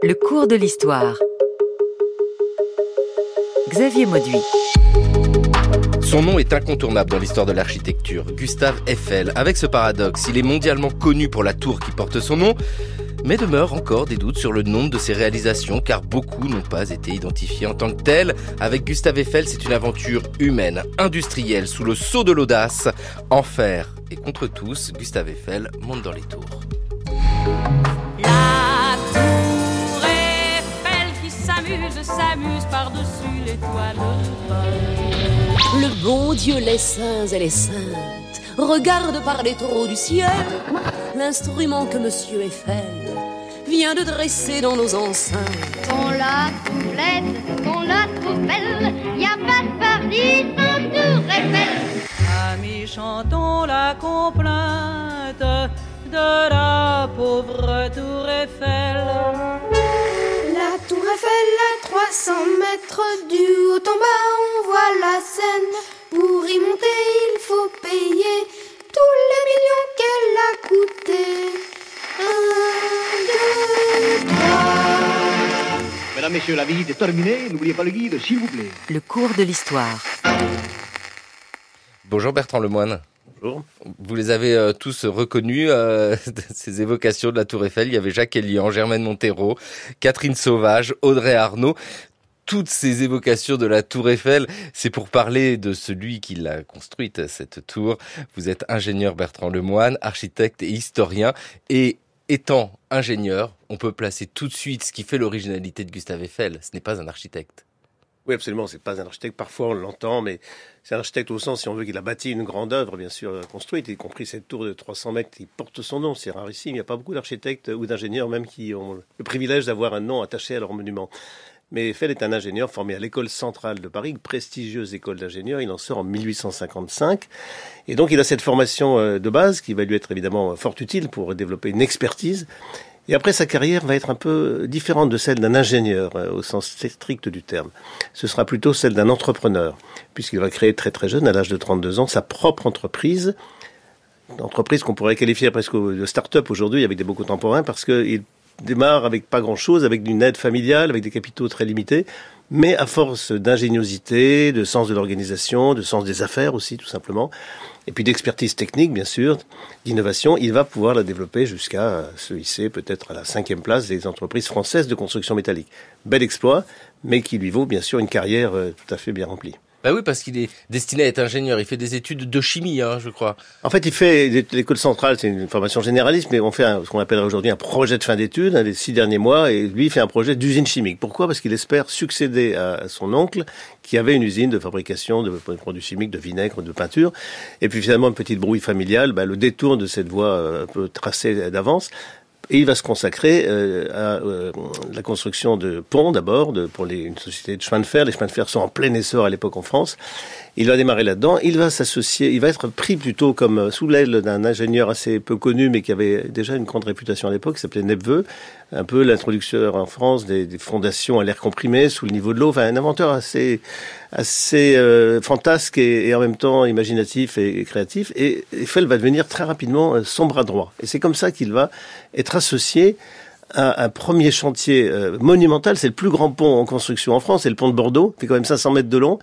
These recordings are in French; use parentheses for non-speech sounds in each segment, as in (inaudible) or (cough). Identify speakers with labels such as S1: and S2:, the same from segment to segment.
S1: Le cours de l'histoire. Xavier Mauduit.
S2: Son nom est incontournable dans l'histoire de l'architecture, Gustave Eiffel. Avec ce paradoxe, il est mondialement connu pour la tour qui porte son nom, mais demeure encore des doutes sur le nombre de ses réalisations car beaucoup n'ont pas été identifiés en tant que tels. Avec Gustave Eiffel, c'est une aventure humaine, industrielle, sous le sceau de l'audace. En fer et contre tous, Gustave Eiffel monte dans les tours.
S3: S'amuse, s'amuse par-dessus l'étoile
S4: Le bon Dieu, les saints et les saintes, regarde par les trous du ciel l'instrument que Monsieur Eiffel vient de dresser dans nos enceintes.
S5: On la trouve laide, on la trouve belle, y a pas de pardi sans tour Eiffel.
S3: Amis, chantons la complainte de la pauvre tour Eiffel.
S6: Tour Eiffel à 300 mètres du haut en bas, on voit la Seine. Pour y monter, il faut payer tous les millions qu'elle a coûté. Un, deux, trois.
S7: Mesdames, Messieurs, la visite est terminée. N'oubliez pas le guide, s'il vous plaît.
S1: Le cours de l'histoire.
S2: Bonjour Bertrand Lemoine.
S7: Bonjour.
S2: Vous les avez euh, tous reconnus, euh, (laughs) ces évocations de la Tour Eiffel. Il y avait Jacques Elian, Germaine Montero, Catherine Sauvage, Audrey Arnaud. Toutes ces évocations de la Tour Eiffel, c'est pour parler de celui qui l'a construite, cette tour. Vous êtes ingénieur Bertrand Lemoine, architecte et historien. Et étant ingénieur, on peut placer tout de suite ce qui fait l'originalité de Gustave Eiffel. Ce n'est pas un architecte.
S7: Oui, absolument. C'est pas un architecte. Parfois, on l'entend, mais c'est un architecte au sens, si on veut, qu'il a bâti une grande œuvre, bien sûr, euh, construite, y compris cette tour de 300 mètres qui porte son nom. C'est rarissime. Il n'y a pas beaucoup d'architectes ou d'ingénieurs même qui ont le privilège d'avoir un nom attaché à leur monument. Mais Eiffel est un ingénieur formé à l'école centrale de Paris, prestigieuse école d'ingénieurs. Il en sort en 1855. Et donc, il a cette formation euh, de base qui va lui être évidemment fort utile pour développer une expertise. Et après, sa carrière va être un peu différente de celle d'un ingénieur euh, au sens strict du terme. Ce sera plutôt celle d'un entrepreneur, puisqu'il va créer très très jeune, à l'âge de 32 ans, sa propre entreprise. Entreprise qu'on pourrait qualifier presque de start-up aujourd'hui avec des beaux contemporains parce qu'il démarre avec pas grand-chose, avec une aide familiale, avec des capitaux très limités, mais à force d'ingéniosité, de sens de l'organisation, de sens des affaires aussi, tout simplement, et puis d'expertise technique, bien sûr, d'innovation, il va pouvoir la développer jusqu'à se hisser peut-être à la cinquième place des entreprises françaises de construction métallique. Bel exploit, mais qui lui vaut bien sûr une carrière euh, tout à fait bien remplie.
S2: Bah oui, parce qu'il est destiné à être ingénieur. Il fait des études de chimie, hein, je crois.
S7: En fait, il fait l'école centrale, c'est une formation généraliste, mais on fait ce qu'on appelle aujourd'hui un projet de fin d'études, les six derniers mois, et lui il fait un projet d'usine chimique. Pourquoi? Parce qu'il espère succéder à son oncle, qui avait une usine de fabrication de produits chimiques, de vinaigre, de peinture. Et puis finalement, une petite brouille familiale, bah, le détour de cette voie euh, un peu tracée d'avance. Et il va se consacrer euh, à euh, la construction de ponts d'abord pour une société de chemin de fer. Les chemins de fer sont en plein essor à l'époque en France. Il va démarrer là-dedans. Il va s'associer, il va être pris plutôt comme euh, sous l'aile d'un ingénieur assez peu connu, mais qui avait déjà une grande réputation à l'époque, qui s'appelait Nepveu, un peu l'introducteur en France des, fondations à l'air comprimé sous le niveau de l'eau. Enfin, un inventeur assez assez euh, fantasque et, en même temps imaginatif et, créatif. Et Eiffel va devenir très rapidement euh, son bras droit. Et c'est comme ça qu'il va être associé à un premier chantier euh, monumental. C'est le plus grand pont en construction en France, c'est le pont de Bordeaux, qui fait quand même 500 mètres de long.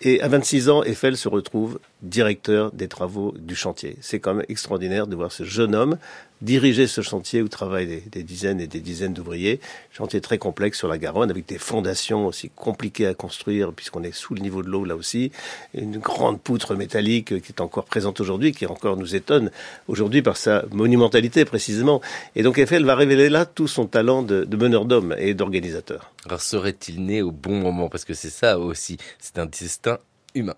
S7: Et à 26 ans, Eiffel se retrouve directeur des travaux du chantier. C'est quand même extraordinaire de voir ce jeune homme diriger ce chantier où travaillent des, dizaines et des dizaines d'ouvriers. Chantier très complexe sur la Garonne avec des fondations aussi compliquées à construire puisqu'on est sous le niveau de l'eau là aussi. Une grande poutre métallique qui est encore présente aujourd'hui, qui encore nous étonne aujourd'hui par sa monumentalité précisément. Et donc Eiffel va révéler là tout son talent de, de meneur d'hommes et d'organisateur.
S2: Alors serait-il né au bon moment? Parce que c'est ça aussi, c'est un destin humain.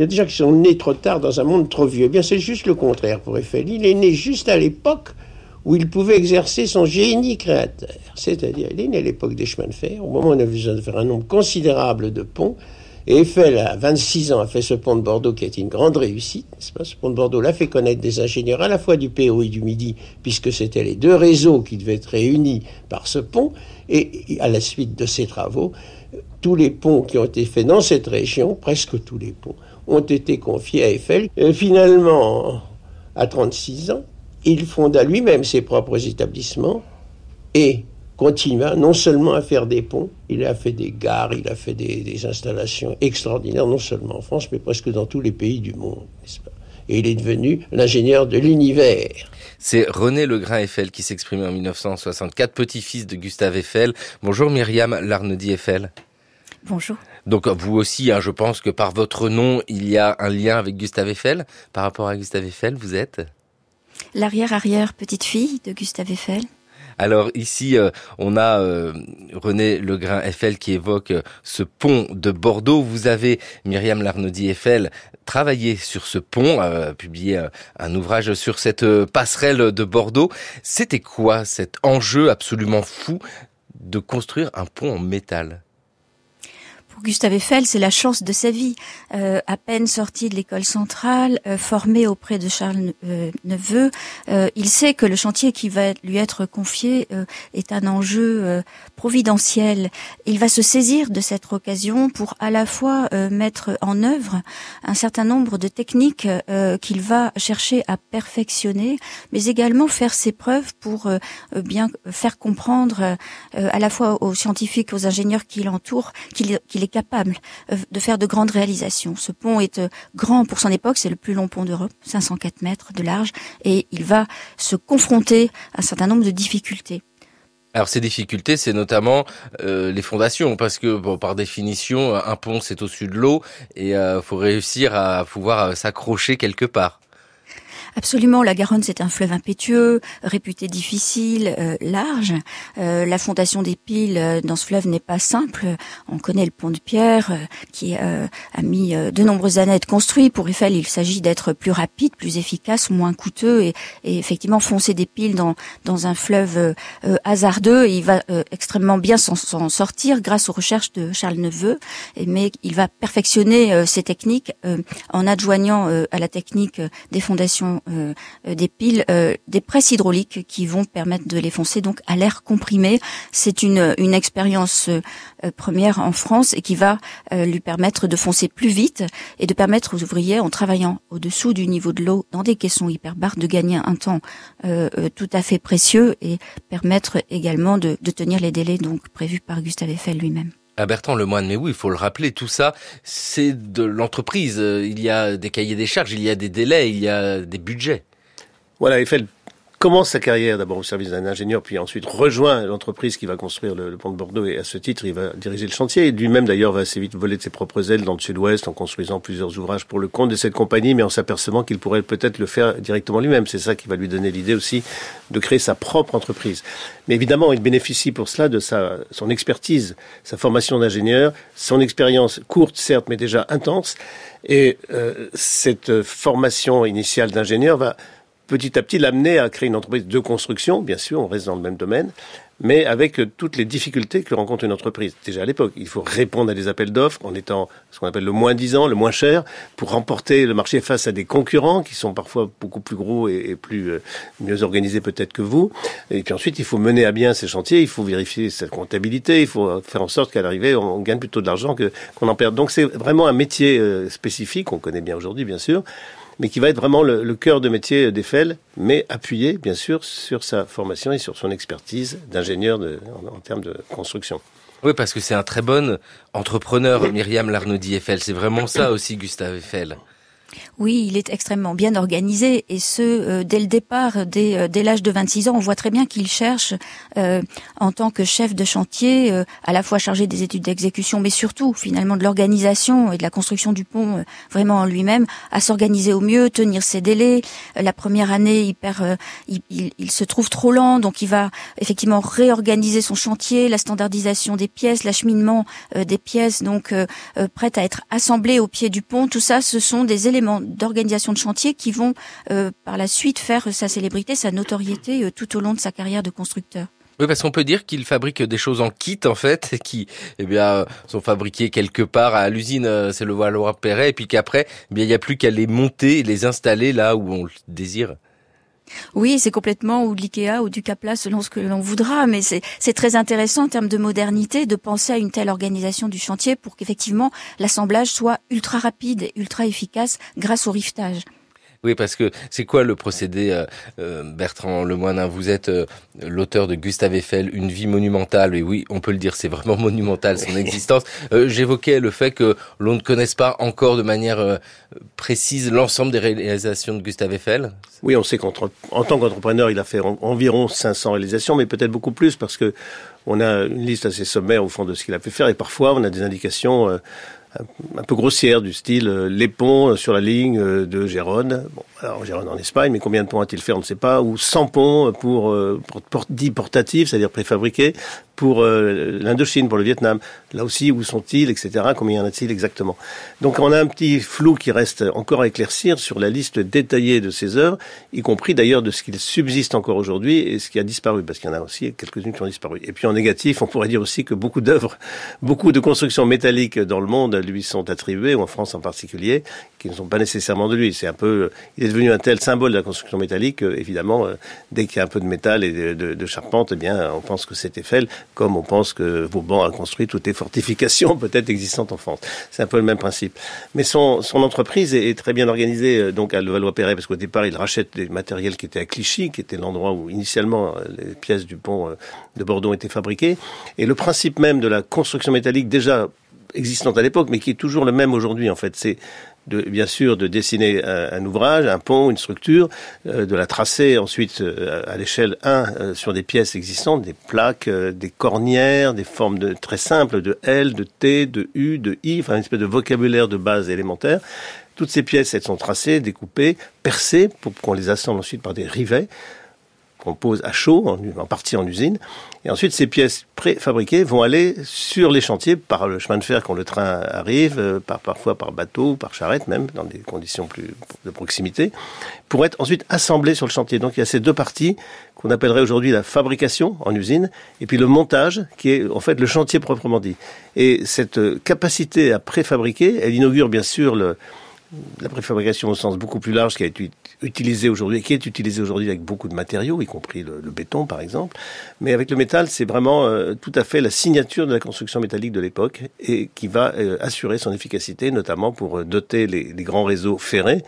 S8: Il y a des gens qui sont nés trop tard dans un monde trop vieux. Eh bien, c'est juste le contraire pour Eiffel. Il est né juste à l'époque où il pouvait exercer son génie créateur. C'est-à-dire, il est né à l'époque des chemins de fer, au moment où on a besoin de faire un nombre considérable de ponts. Et Eiffel, à 26 ans, a fait ce pont de Bordeaux qui est une grande réussite, Ce pont de Bordeaux l'a fait connaître des ingénieurs à la fois du PO et du Midi, puisque c'était les deux réseaux qui devaient être réunis par ce pont. Et à la suite de ces travaux, tous les ponts qui ont été faits dans cette région, presque tous les ponts, ont été confiés à Eiffel. Et finalement, à 36 ans, il fonda lui-même ses propres établissements et continua non seulement à faire des ponts, il a fait des gares, il a fait des, des installations extraordinaires, non seulement en France, mais presque dans tous les pays du monde, n'est-ce pas? Et il est devenu l'ingénieur de l'univers.
S2: C'est René Legrain Eiffel qui s'exprimait en 1964, petit-fils de Gustave Eiffel. Bonjour Myriam Larnedy Eiffel.
S9: Bonjour.
S2: Donc vous aussi, hein, je pense que par votre nom, il y a un lien avec Gustave Eiffel. Par rapport à Gustave Eiffel, vous êtes
S9: L'arrière-arrière petite fille de Gustave Eiffel.
S2: Alors ici, euh, on a euh, René Legrain Eiffel qui évoque euh, ce pont de Bordeaux. Vous avez Myriam Larnaudy Eiffel travaillé sur ce pont, publié un ouvrage sur cette passerelle de Bordeaux. C'était quoi cet enjeu absolument fou de construire un pont en métal?
S9: Gustave Eiffel, c'est la chance de sa vie. Euh, à peine sorti de l'école centrale, euh, formé auprès de Charles euh, Neveu, euh, il sait que le chantier qui va lui être confié euh, est un enjeu providentiel. Il va se saisir de cette occasion pour à la fois mettre en œuvre un certain nombre de techniques qu'il va chercher à perfectionner, mais également faire ses preuves pour bien faire comprendre à la fois aux scientifiques, aux ingénieurs qui l'entourent, qu'il est capable euh, de faire de grandes réalisations. Ce pont est euh, grand pour son époque, c'est le plus long pont d'Europe, 504 mètres de large, et il va se confronter à un certain nombre de difficultés.
S2: Alors ces difficultés, c'est notamment euh, les fondations, parce que par définition, un pont c'est au-dessus de l'eau et euh, faut réussir à pouvoir s'accrocher quelque part.
S9: Absolument, la Garonne c'est un fleuve impétueux, réputé difficile, euh, large. Euh, la fondation des piles euh, dans ce fleuve n'est pas simple. On connaît le pont de pierre qui a mis de nombreuses années à être construit. Pour Eiffel, il s'agit d'être plus rapide, plus efficace, moins coûteux et, effectivement foncer des piles dans, dans un fleuve hasardeux. Il va extrêmement bien s'en- sortir grâce aux recherches de Charles Neveu, mais il va perfectionner ces techniques en adjoignant à la technique des fondations euh, des piles euh, des presses hydrauliques qui vont permettre de les foncer donc à l'air comprimé. C'est une, expérience euh, première en France et qui va lui permettre de foncer plus vite et de permettre aux ouvriers, en travaillant au-dessous du niveau de l'eau dans des caissons hyperbares, de gagner un temps tout à fait précieux et permettre également de, de tenir les délais donc prévus par Gustave Eiffel lui-même.
S2: À Bertrand Lemoine, mais oui, il faut le rappeler, tout ça, c'est de l'entreprise. Euh, Il y a des cahiers des charges, il y a des délais, il y a des budgets.
S7: Voilà, Eiffel commence sa carrière d'abord au service d'un ingénieur, puis ensuite rejoint l'entreprise qui va construire le, le pont de Bordeaux, et à ce titre, il va diriger le chantier. Et lui-même, d'ailleurs, va assez vite voler de ses propres ailes dans le sud-ouest en construisant plusieurs ouvrages pour le compte de cette compagnie, mais en s'apercevant qu'il pourrait peut-être le faire directement lui-même. C'est ça qui va lui donner l'idée aussi de créer sa propre entreprise. Mais évidemment, il bénéficie pour cela de sa, son expertise, sa formation d'ingénieur, son expérience courte, certes, mais déjà intense. Et euh, cette formation initiale d'ingénieur va petit à petit l'amener à créer une entreprise de construction, bien sûr, on reste dans le même domaine, mais avec euh, toutes les difficultés que rencontre une entreprise. Déjà à l'époque, il faut répondre à des appels d'offres en étant ce qu'on appelle le moins disant, le moins cher, pour remporter le marché face à des concurrents qui sont parfois beaucoup plus gros et, plus euh, mieux organisés peut-être que vous. Et puis ensuite, il faut mener à bien ces chantiers, il faut vérifier sa comptabilité, il faut faire en sorte qu'à l'arrivée, on, on gagne plutôt de l'argent qu'on en perde. Donc c'est vraiment un métier euh, spécifique, qu'on connaît bien aujourd'hui, bien sûr, mais qui va être vraiment le, cœur de métier d'Eiffel, mais appuyé, bien sûr, sur sa formation et sur son expertise d'ingénieur en, termes de construction.
S2: Oui, parce que c'est un très bon entrepreneur, Myriam Larnaudy Eiffel. C'est vraiment ça aussi, Gustave Eiffel.
S9: Oui, il est extrêmement bien organisé et ce euh, dès le départ, dès, euh, dès l'âge de 26 ans, on voit très bien qu'il cherche euh, en tant que chef de chantier, euh, à la fois chargé des études d'exécution, mais surtout finalement de l'organisation et de la construction du pont euh, vraiment en lui-même, à s'organiser au mieux, tenir ses délais. Euh, la première année, il, perd, il, il- se trouve trop lent, donc il va effectivement réorganiser son chantier, la standardisation des pièces, l'acheminement des pièces, donc prêtes à être assemblées au pied du pont. Tout ça, ce sont des éléments d'organisation de chantier qui vont euh, par la suite faire sa célébrité, sa notoriété euh, tout au long de sa carrière de constructeur.
S2: Oui, parce qu'on peut dire qu'il fabrique des choses en kit, en fait, qui, eh bien, euh, sont fabriquées quelque part à l'usine, euh, c'est le Valois-Perret, et puis qu'après, eh bien, il n'y a plus qu'à les monter et les installer là où on le désire.
S9: Oui, c'est complètement ou de l'IKEA ou du Capla selon ce que l'on voudra, mais c'est très intéressant en termes de modernité de penser à une telle organisation du chantier pour qu'effectivement l'assemblage soit ultra rapide et ultra efficace grâce au riftage.
S2: Oui, parce que c'est quoi le procédé, euh, euh, Bertrand Lemoine Vous êtes euh, l'auteur de Gustave Eiffel, Une vie monumentale. Et oui, on peut le dire, c'est vraiment (laughs) monumental son existence. J'évoquais le fait que l'on ne connaisse pas encore de manière précise l'ensemble des réalisations de Gustave Eiffel.
S7: Oui, on sait qu'en tant qu'entrepreneur, il a fait environ 500 réalisations, mais peut-être beaucoup plus parce que on a une liste assez sommaire au fond de ce qu'il a pu faire et parfois on a des indications un peu grossière du style euh, les ponts sur la ligne euh, de Gérone. Bon, alors Gérone en Espagne, mais combien de ponts a-t-il fait On ne sait pas. Ou 100 ponts pour, euh, pour, dits portatifs, c'est-à-dire préfabriqués, pour l'Indochine, pour le Vietnam. Là aussi, où sont-ils, etc. Combien y en a-t-il exactement? Donc on a un petit flou qui reste encore à éclaircir sur la liste détaillée de ces œuvres, y compris d'ailleurs de ce qu'il subsiste encore aujourd'hui et ce qui a disparu, parce qu'il y en a aussi quelques-unes qui ont disparu. Et puis en négatif, on pourrait dire aussi que beaucoup d'œuvres, beaucoup de constructions métalliques dans le monde lui sont attribués, ou en France en particulier, qui ne sont pas nécessairement de lui. C'est un peu, il est devenu un tel symbole de la construction métallique, évidemment, euh, dès qu'il y a un peu de métal et de, charpente, eh bien, on pense que c'est Eiffel, comme on pense que Vauban a construit toutes les fortifications (laughs) peut-être existantes en France. C'est un peu le même principe. Mais son, entreprise est, très bien organisée, euh, donc à Levallois-Perret, parce qu'au départ, il rachète des matériels qui étaient à Clichy, qui était l'endroit où initialement euh, les pièces du pont de Bordeaux étaient fabriquées. Et le principe même de la construction métallique, déjà existante à l'époque, mais qui est toujours le même aujourd'hui en fait. C'est de, bien sûr de dessiner un, ouvrage, un pont, une structure, euh, de la tracer ensuite euh, à l'échelle 1 euh, sur des pièces existantes, des plaques, des cornières, des formes de, très simples de L, de T, de U, de I, enfin une espèce de vocabulaire de base élémentaire. Toutes ces pièces, elles sont tracées, découpées, percées pour qu'on les assemble ensuite par des rivets qu'on pose à chaud, en, partie en usine. Et ensuite, ces pièces préfabriquées vont aller sur les chantiers par le chemin de fer quand le train arrive, euh, par, parfois par bateau, par charrette même, dans des conditions plus de proximité, pour être ensuite assemblées sur le chantier. Donc il y a ces deux parties qu'on appellerait aujourd'hui la fabrication en usine, et puis le montage, qui est en fait le chantier proprement dit. Et cette euh, capacité à préfabriquer, elle inaugure bien sûr le, la préfabrication au sens beaucoup plus large qui a été utilisée aujourd'hui, qui est utilisée aujourd'hui avec beaucoup de matériaux, y compris le, béton par exemple. Mais avec le métal, c'est vraiment euh, tout à fait la signature de la construction métallique de l'époque et qui va euh, assurer son efficacité, notamment pour euh, doter les, les grands réseaux ferrés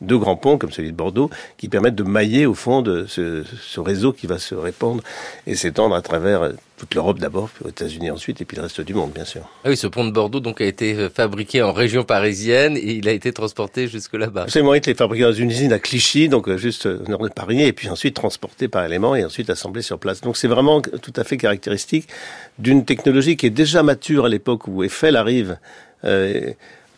S7: deux grands ponts comme celui de Bordeaux qui permettent de mailler au fond de ce, ce réseau qui va se répandre et s'étendre à travers toute l'Europe d'abord, puis aux États-Unis ensuite, et puis le reste du monde, bien sûr.
S2: Ah oui, ce pont de Bordeaux donc a été euh, fabriqué en région parisienne et il a été transporté jusque là-bas.
S7: Absolument, il été fabriqué dans une usine à Clichy, donc euh, juste au nord de Paris, et puis ensuite transporté par éléments et ensuite assemblé sur place. Donc c'est vraiment tout à fait caractéristique d'une technologie qui est déjà mature à l'époque où Eiffel arrive. Euh,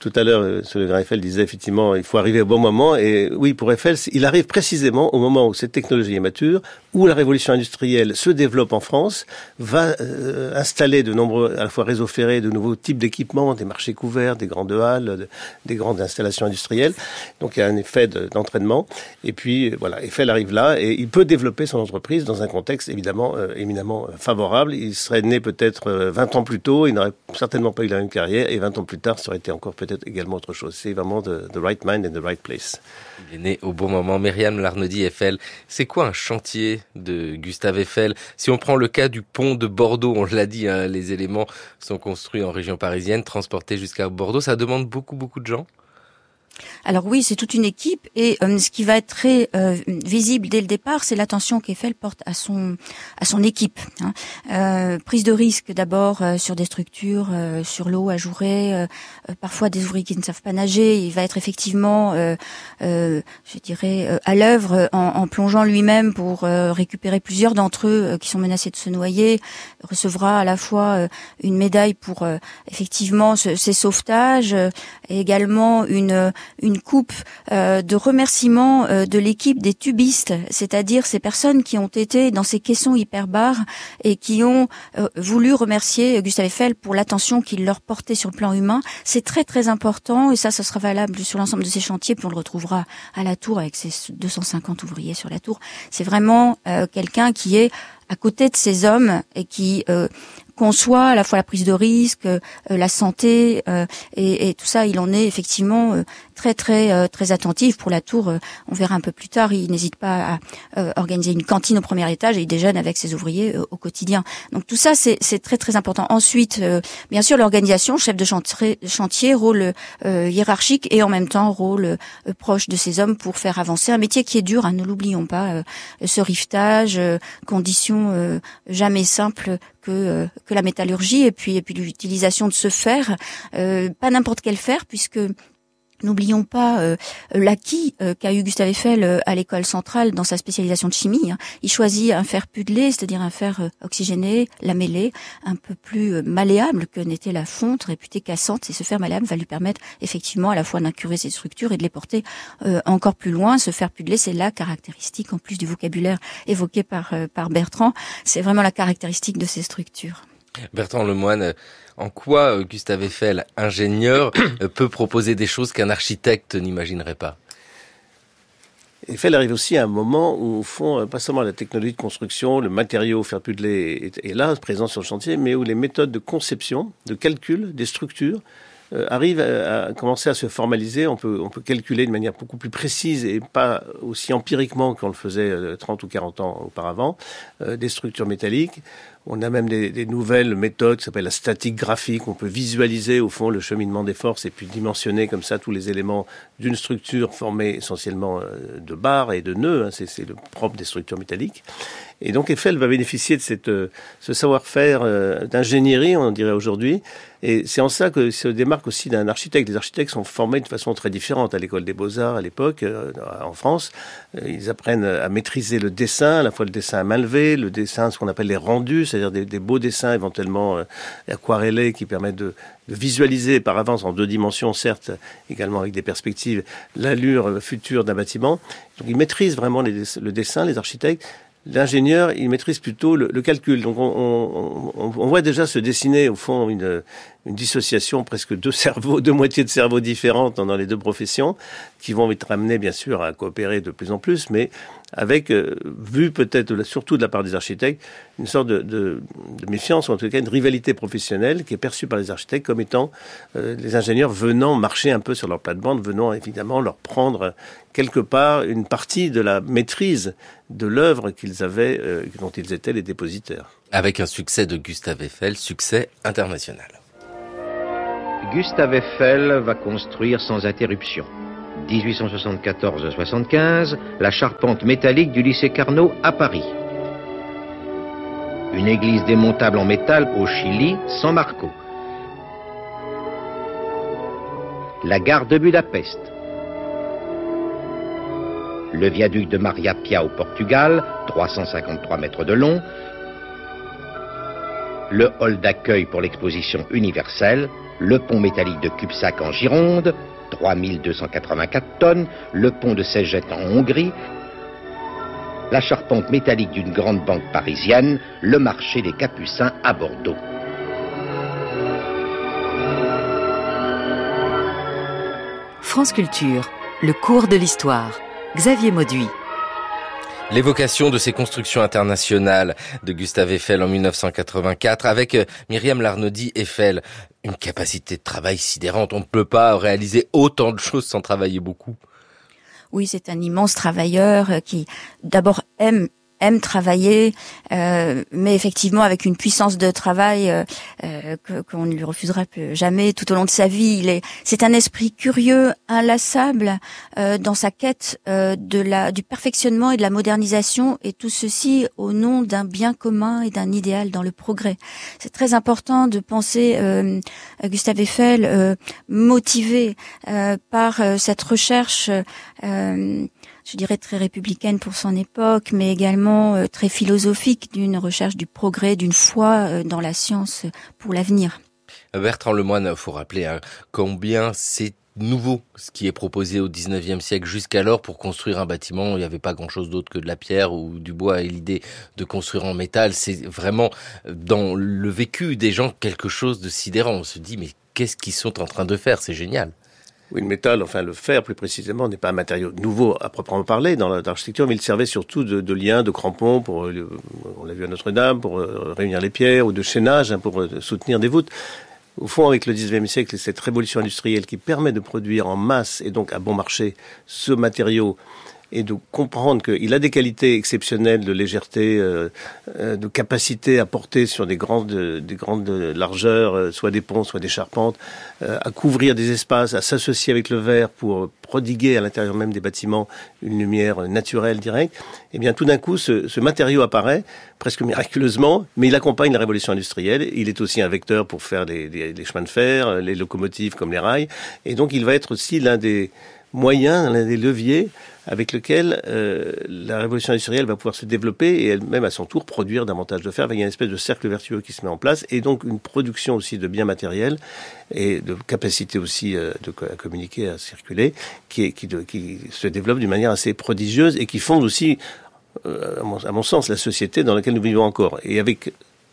S7: tout à l'heure, euh, le grand Eiffel disait effectivement, il faut arriver au bon moment. Et oui, pour Eiffel, il arrive précisément au moment où cette technologie est mature, où la révolution industrielle se développe en France, va euh, installer de nombreux, à la fois réseaux ferrés, de nouveaux types d'équipements, des marchés couverts, des grandes halles, des grandes installations industrielles. Donc il y a un effet d'entraînement. et puis voilà, Eiffel arrive là et il peut développer son entreprise dans un contexte évidemment euh, éminemment favorable. Il serait né peut-être 20 ans plus tôt, il n'aurait certainement pas eu la même carrière et 20 ans plus tard, ça aurait été encore peut peut-être également autre chose. C'est vraiment the, right mind and the right place.
S2: Il est né au bon moment. Myriam Larnaudy Eiffel, c'est quoi un chantier de Gustave Eiffel? Si on prend le cas du pont de Bordeaux, on l'a dit, hein, les éléments sont construits en région parisienne, transportés jusqu'à Bordeaux. Ça demande beaucoup, beaucoup de gens
S9: alors oui, c'est toute une équipe et euh, ce qui va être très euh, visible dès le départ, c'est l'attention qu'Eiffel porte à son à son équipe. Hein. Euh, prise de risque d'abord sur des structures, sur l'eau à jouer, parfois des ouvriers qui ne savent pas nager. Il va être effectivement, je dirais, à l'œuvre en, plongeant lui-même pour récupérer plusieurs d'entre eux qui sont menacés de se noyer. recevra à la fois une médaille pour effectivement ces sauvetages et également une une coupe euh, de remerciements euh, de l'équipe des tubistes, c'est-à-dire ces personnes qui ont été dans ces caissons hyperbares et qui ont euh, voulu remercier Gustave Eiffel pour l'attention qu'il leur portait sur le plan humain. C'est très très important et ça, ce sera valable sur l'ensemble de ces chantiers. Puis on le retrouvera à la tour avec ses 250 ouvriers sur la tour. C'est vraiment quelqu'un qui est à côté de ces hommes et qui conçoit à la fois la prise de risque, la santé et, et, tout ça, il en est effectivement très très euh, très attentif pour la tour. Euh, on verra un peu plus tard. Il n'hésite pas à euh, organiser une cantine au premier étage et il déjeune avec ses ouvriers au quotidien. Donc tout ça c'est très très important. Ensuite, bien sûr l'organisation, chef de chantier, chantier rôle hiérarchique et en même temps rôle proche de ces hommes pour faire avancer un métier qui est dur. Hein, ne l'oublions pas. ce rivetage, conditions jamais simples que, que la métallurgie et puis et puis l'utilisation de ce fer, pas n'importe quel fer puisque N'oublions pas euh, l'acquis euh, qu'a eu Gustave Eiffel euh, à l'école centrale dans sa spécialisation de chimie. Hein. Il choisit un fer pudelé, c'est-à-dire un fer oxygéné, lamellé, un peu plus malléable que n'était la fonte réputée cassante. Et ce fer malléable va lui permettre effectivement à la fois d'incurer ses structures et de les porter encore plus loin. Ce fer pudelé, c'est la caractéristique, en plus du vocabulaire évoqué par, Bertrand, c'est vraiment la caractéristique de ces structures.
S2: Bertrand Lemoine, en quoi euh, Gustave Eiffel, ingénieur, (clears throat) euh, peut proposer des choses qu'un architecte n'imaginerait pas?
S7: Eiffel arrive aussi à un moment où, au fond, euh, pas seulement la technologie de construction, le matériau fer pudelé est, là, présent sur le chantier, mais où les méthodes de conception, de calcul, des structures, arrivent à, commencer à se formaliser. On peut, on peut calculer de manière beaucoup plus précise et pas aussi empiriquement qu'on le faisait 30 ou 40 ans auparavant, des structures métalliques. On a même des, nouvelles méthodes qui s'appellent la statique graphique. On peut visualiser au fond le cheminement des forces et puis dimensionner comme ça tous les éléments d'une structure formée essentiellement euh, de barres et de nœuds. Hein. C'est le propre des structures métalliques. Et donc Eiffel va bénéficier de cette, euh, ce savoir-faire euh, d'ingénierie, on dirait aujourd'hui. Et c'est en ça que se démarque aussi d'un architecte. Les architectes sont formés de façon très différente à l'école des beaux-arts à l'époque, en France. Ils apprennent à maîtriser le dessin, à la fois le dessin à main levée, le dessin, ce qu'on appelle les rendus, c'est-à-dire des, beaux dessins éventuellement aquarellés qui permettent de, de visualiser par avance en deux dimensions, certes, également avec des perspectives, l'allure future d'un bâtiment. Donc ils maîtrisent vraiment le dessin, les architectes. L'ingénieur, il maîtrise plutôt le, calcul. Donc on, on, on, voit déjà se dessiner au fond une, une dissociation, presque deux (laughs) cerveaux, deux moitiés de cerveaux différentes dans les deux professions, qui vont être amenées bien sûr à coopérer de plus en plus, mais avec, euh, vu peut-être surtout de la part des architectes, une sorte de, de, de, méfiance, ou en tout cas une rivalité professionnelle qui est perçue par les architectes comme étant euh, les ingénieurs venant marcher un peu sur leur plate-bande, venant évidemment leur prendre quelque part une partie de la maîtrise de l'œuvre qu'ils avaient, euh, dont ils étaient les dépositaires.
S2: Avec un succès de Gustave Eiffel, succès international.
S10: Gustave Eiffel va construire sans interruption. 1874-75, la charpente métallique du lycée Carnot à Paris. Une église démontable en métal au Chili, San Marco. La gare de Budapest. Le viaduc de Maria Pia au Portugal, 353 mètres de long. Le hall d'accueil pour l'exposition universelle, le pont métallique de Cubsac en Gironde, 3284 tonnes, le pont de Sejet en Hongrie, la charpente métallique d'une grande banque parisienne, le marché des Capucins à Bordeaux.
S1: France Culture, le cours de l'histoire. Xavier Mauduit.
S2: L'évocation de ces constructions internationales de Gustave Eiffel en 1984 avec euh, Myriam Larnaudy Eiffel, une capacité de travail sidérante. On ne peut pas réaliser autant de choses sans travailler beaucoup.
S9: Oui, c'est un immense travailleur euh, qui d'abord aime aime travailler, euh, mais effectivement avec une puissance de travail euh, euh qu'on ne lui refusera jamais tout au long de sa vie. Il est, c'est un esprit curieux, inlassable euh, dans sa quête euh, de la, du perfectionnement et de la modernisation, et tout ceci au nom d'un bien commun et d'un idéal dans le progrès. C'est très important de penser Gustave Eiffel motivé par cette recherche je dirais très républicaine pour son époque, mais également euh, très philosophique d'une recherche du progrès, d'une foi euh, dans la science pour l'avenir.
S2: Bertrand Lemoine, faut rappeler hein, combien c'est nouveau ce qui est proposé au 19e siècle. Jusqu'alors pour construire un bâtiment il n'y avait pas grand chose d'autre que de la pierre ou du bois. Et l'idée de construire en métal c'est vraiment dans le vécu des gens quelque chose de sidérant. On se dit mais qu'est-ce qu'ils sont en train de faire? C'est génial
S7: Oui, le métal, enfin le fer plus précisément, n'est pas un matériau nouveau à proprement parler dans l'architecture, mais il servait surtout de, de lien, de crampon, pour, euh, on l'a vu à Notre-Dame, pour euh, réunir les pierres, ou de chaînage, hein, pour euh, soutenir des voûtes. Au fond, avec le 19e siècle et cette révolution industrielle qui permet de produire en masse et donc à bon marché ce matériau et de comprendre qu'il a des qualités exceptionnelles de légèreté, euh, euh, de capacité à porter sur des grandes, des grandes largeurs, euh, soit des ponts, soit des charpentes, à couvrir des espaces, à s'associer avec le verre pour prodiguer à l'intérieur même des bâtiments une lumière naturelle directe. Et eh bien, tout d'un coup, ce, ce, matériau apparaît presque miraculeusement, mais il accompagne la révolution industrielle. Il est aussi un vecteur pour faire des, des, des chemins de fer, les locomotives comme les rails, et donc il va être aussi l'un des moyens, l'un des leviers avec lequel euh, la révolution industrielle va pouvoir se développer et elle-même à son tour produire davantage de fer. Il y a une espèce de cercle vertueux qui se met en place et donc une production aussi de biens matériels et de capacité aussi euh, de à communiquer, à circuler, qui, se développe d'une manière assez prodigieuse et qui fonde aussi, euh, à mon sens, la société dans laquelle nous vivons encore. Et avec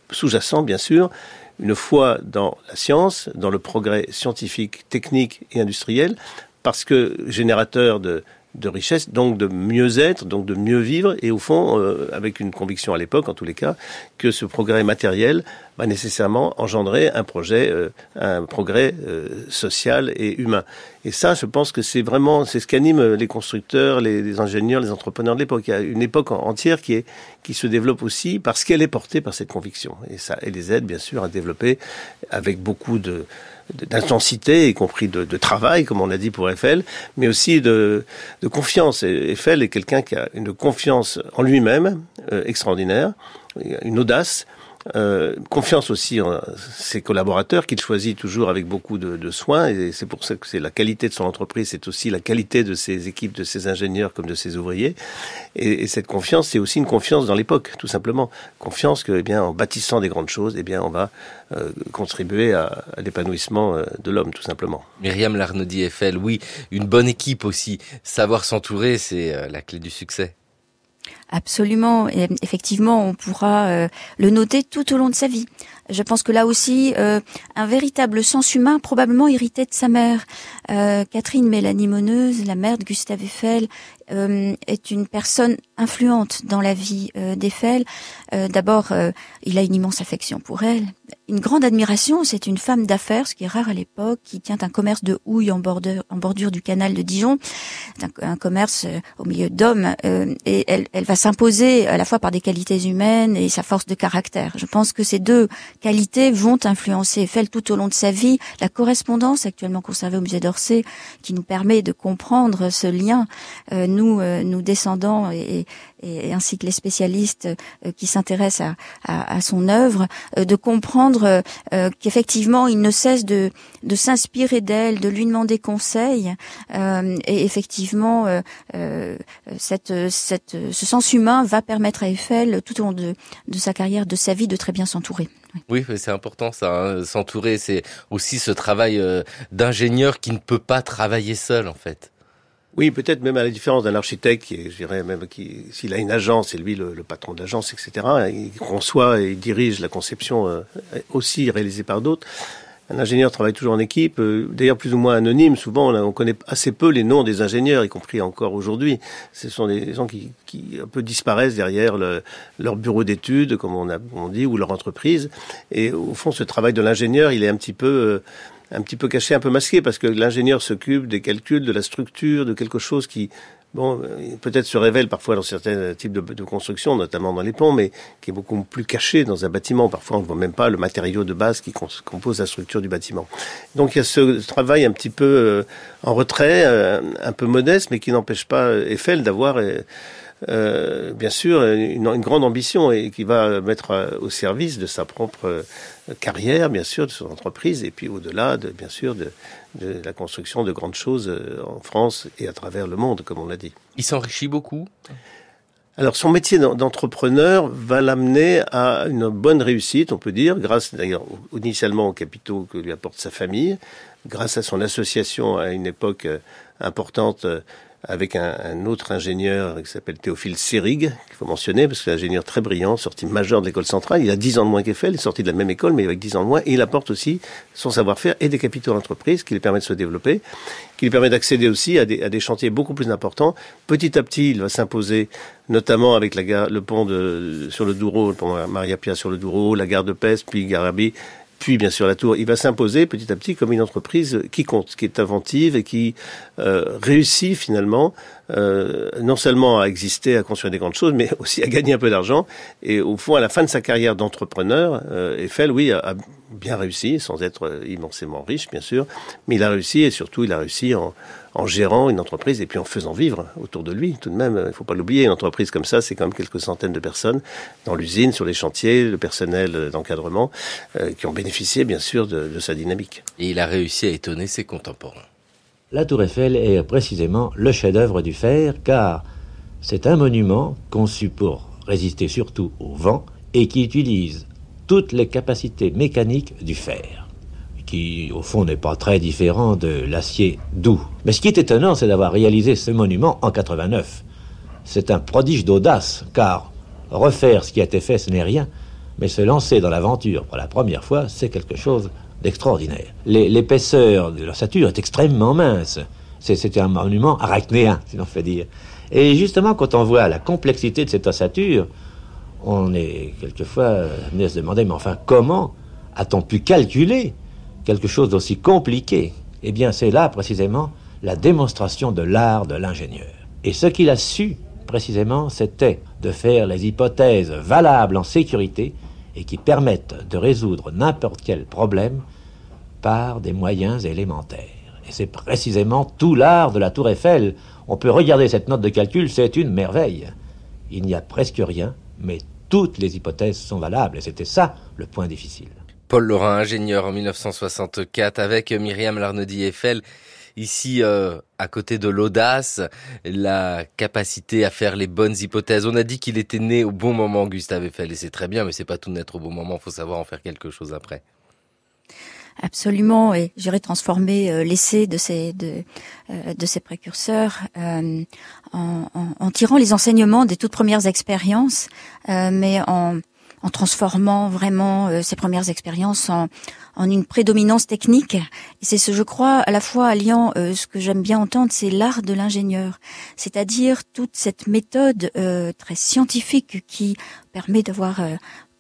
S7: sous-jacent, bien sûr, une foi dans la science, dans le progrès scientifique, technique et industriel, parce que générateur de de richesse, donc de mieux être, donc de mieux vivre, et au fond, euh, avec une conviction à l'époque, en tous les cas, que ce progrès matériel va nécessairement engendrer un projet, euh, un progrès euh, social et humain. Et ça, je pense que c'est vraiment, c'est ce qu'anime les constructeurs, les, les, ingénieurs, les entrepreneurs de l'époque. Il y a une époque entière qui est qui se développe aussi parce qu'elle est portée par cette conviction, et ça, et les aide bien sûr à développer avec beaucoup de d'intensité, y compris de, de, travail, comme on a dit pour Eiffel, mais aussi de, de confiance. Eiffel est quelqu'un qui a une confiance en lui-même euh, extraordinaire, une audace, euh, confiance aussi en ses collaborateurs qu'il choisit toujours avec beaucoup de, soins et c'est pour ça que c'est la qualité de son entreprise, c'est aussi la qualité de ses équipes, de ses ingénieurs comme de ses ouvriers et, et cette confiance c'est aussi une confiance dans l'époque tout simplement, confiance que eh bien en bâtissant des grandes choses eh bien on va euh, contribuer à, l'épanouissement euh, de l'homme tout simplement.
S2: Myriam Larnaudy Eiffel, oui, une bonne équipe aussi, savoir s'entourer c'est euh, la clé du succès.
S9: Absolument. Et effectivement, on pourra euh, le noter tout au long de sa vie. Je pense que là aussi, euh, un véritable sens humain probablement hérité de sa mère. Euh, Catherine Mélanie Moneuse, la mère de Gustave Eiffel, euh, est une personne influente dans la vie euh, d'Eiffel. Euh, D'abord, euh, il a une immense affection pour elle, une grande admiration. C'est une femme d'affaires, ce qui est rare à l'époque, qui tient un commerce de houille en bordure, du canal de Dijon, un, un commerce au milieu d'hommes, et elle, va s'imposer à la fois par des qualités humaines et sa force de caractère. Je pense que ces deux qualités vont influencer Eiffel tout au long de sa vie. La correspondance actuellement conservée au musée d'Orsay, qui nous permet de comprendre ce lien, euh, nous, euh, nous descendants et, ainsi que les spécialistes euh, qui s'intéressent à, son œuvre, euh, de comprendre qu'effectivement il ne cesse de, s'inspirer d'elle, de lui demander conseil, et effectivement ce sens humain va permettre à Eiffel tout au long de, de sa carrière, de sa vie, de très bien s'entourer.
S2: Oui, c'est important ça, hein, s'entourer, c'est aussi ce travail d'ingénieur qui ne peut pas travailler seul en fait.
S7: Oui, peut-être même à la différence d'un architecte qui, je dirais même, qui, s'il a une agence, c'est lui le, le patron d'agence, etc. Il conçoit et il dirige la conception euh, aussi réalisée par d'autres. Un ingénieur travaille toujours en équipe, euh, d'ailleurs plus ou moins anonyme. Souvent, on, on, connaît assez peu les noms des ingénieurs, y compris encore aujourd'hui. Ce sont des gens qui, qui un peu disparaissent derrière le, leur bureau d'études, comme on, a, on dit, ou leur entreprise. Et au fond, ce travail de l'ingénieur, il est un petit peu euh, un petit peu caché, un peu masqué, parce que l'ingénieur s'occupe des calculs, de la structure, de quelque chose qui, bon, peut-être se révèle parfois dans certains types de, de constructions, notamment dans les ponts, mais qui est beaucoup plus caché dans un bâtiment. Parfois, on ne voit même pas le matériau de base qui compose la structure du bâtiment. Donc, il y a ce travail un petit peu euh, en retrait, euh, un peu modeste, mais qui n'empêche pas Eiffel d'avoir... Euh, bien sûr une, une, grande ambition et qui va mettre euh, au service de sa propre euh, carrière, bien sûr, de son entreprise, et puis au-delà, de, bien sûr, de, de, la construction de grandes choses en France et à travers le monde, comme on l'a dit.
S2: Il s'enrichit beaucoup
S7: alors son métier d'entrepreneur va l'amener à une bonne réussite, on peut dire, grâce d'ailleurs initialement aux capitaux que lui apporte sa famille, grâce à son association à une époque importante avec un, un autre ingénieur qui s'appelle Théophile Sérig, qu'il faut mentionner, parce que c'est un ingénieur très brillant, sorti majeur de l'école centrale. Il a 10 ans de moins qu'Eiffel, il est sorti de la même école, mais avec 10 ans de moins, et il apporte aussi son savoir-faire et des capitaux d'entreprise qui lui permettent de se développer, qui lui permet d'accéder aussi à des, à des chantiers beaucoup plus importants. Petit à petit, il va s'imposer, notamment avec la gare, le pont de, sur le Douro, le pont Maria Pia sur le Douro, la gare de Pest, puis Garabi, puis bien sûr la tour, il va s'imposer petit à petit comme une entreprise qui compte, qui est inventive et qui euh, réussit finalement euh, non seulement à exister, à construire des grandes choses, mais (laughs) aussi à gagner un peu d'argent. Et au fond, à la fin de sa carrière d'entrepreneur, euh, Eiffel, oui, a, a, bien réussi, sans être immensément riche, bien sûr, mais il a réussi et surtout il a réussi en, en gérant une entreprise et puis en faisant vivre autour de lui. Tout de même, il ne faut pas l'oublier, une entreprise comme ça, c'est quand même quelques centaines de personnes dans l'usine, sur les chantiers, le personnel d'encadrement, euh, qui ont bénéficié bien sûr de, de sa dynamique.
S2: Et il a réussi à étonner ses contemporains.
S11: La tour Eiffel est précisément le chef-d'œuvre du fer, car c'est un monument conçu pour résister surtout au vent et qui utilise toutes les capacités mécaniques du fer qui au fond n'est pas très différent de l'acier doux. Mais ce qui est étonnant, c'est d'avoir réalisé ce monument en 89. C'est un prodige d'audace, car refaire ce qui a été fait, ce n'est rien, mais se lancer dans l'aventure pour la première fois, c'est quelque chose d'extraordinaire. L'épaisseur de l'ossature est extrêmement mince. C'était un monument arachnéen, si l'on fait dire. Et justement, quand on voit la complexité de cette ossature, on est quelquefois amené à se demander, mais enfin, comment a-t-on pu calculer quelque chose d'aussi compliqué, eh bien c'est là précisément la démonstration de l'art de l'ingénieur. Et ce qu'il a su précisément, c'était de faire les hypothèses valables en sécurité et qui permettent de résoudre n'importe quel problème par des moyens élémentaires. Et c'est précisément tout l'art de la tour Eiffel. On peut regarder cette note de calcul, c'est une merveille. Il n'y a presque rien, mais toutes les hypothèses sont valables, et c'était ça le point difficile.
S2: Paul Laurin, ingénieur en 1964 avec Myriam Larnedy Eiffel. Ici, euh, à côté de l'audace, la capacité à faire les bonnes hypothèses. On a dit qu'il était né au bon moment, Gustave Eiffel, et c'est très bien, mais c'est pas tout naître au bon moment. Faut savoir en faire quelque chose après.
S9: Absolument, et j'irai transformer euh, l'essai de ces de, euh, de ces précurseurs en, en, tirant les enseignements des toutes premières expériences, mais en en transformant vraiment euh, ces premières expériences en, en, une prédominance technique. C'est ce, je crois, à la fois alliant euh, ce que j'aime bien entendre, c'est l'art de l'ingénieur, c'est-à-dire toute cette méthode euh, très scientifique qui permet d'avoir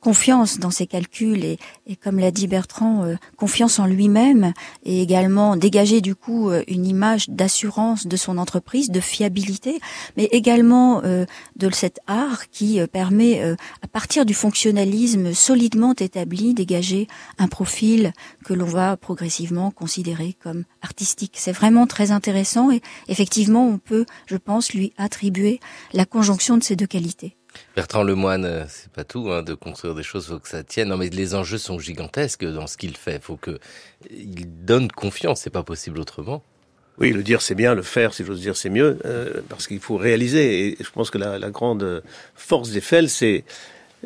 S9: confiance dans ses calculs et, et comme l'a dit Bertrand, euh, confiance en lui-même et également dégager du coup euh, une image d'assurance de son entreprise, de fiabilité, mais également euh, de cet art qui euh, permet à partir du fonctionnalisme solidement établi dégager un profil que l'on va progressivement considérer comme artistique. C'est vraiment très intéressant et effectivement on peut, je pense, lui attribuer la conjonction de ces deux qualités.
S2: Bertrand Lemoine, euh, c'est pas tout, hein, de construire des choses, faut que ça tienne. Non, mais les enjeux sont gigantesques dans ce qu'il fait. Faut que il donne confiance. C'est pas possible autrement.
S7: Oui, le dire c'est bien, le faire, si j'ose dire, c'est mieux, euh, parce qu'il faut réaliser. Et je pense que la, la grande force d'Eiffel, c'est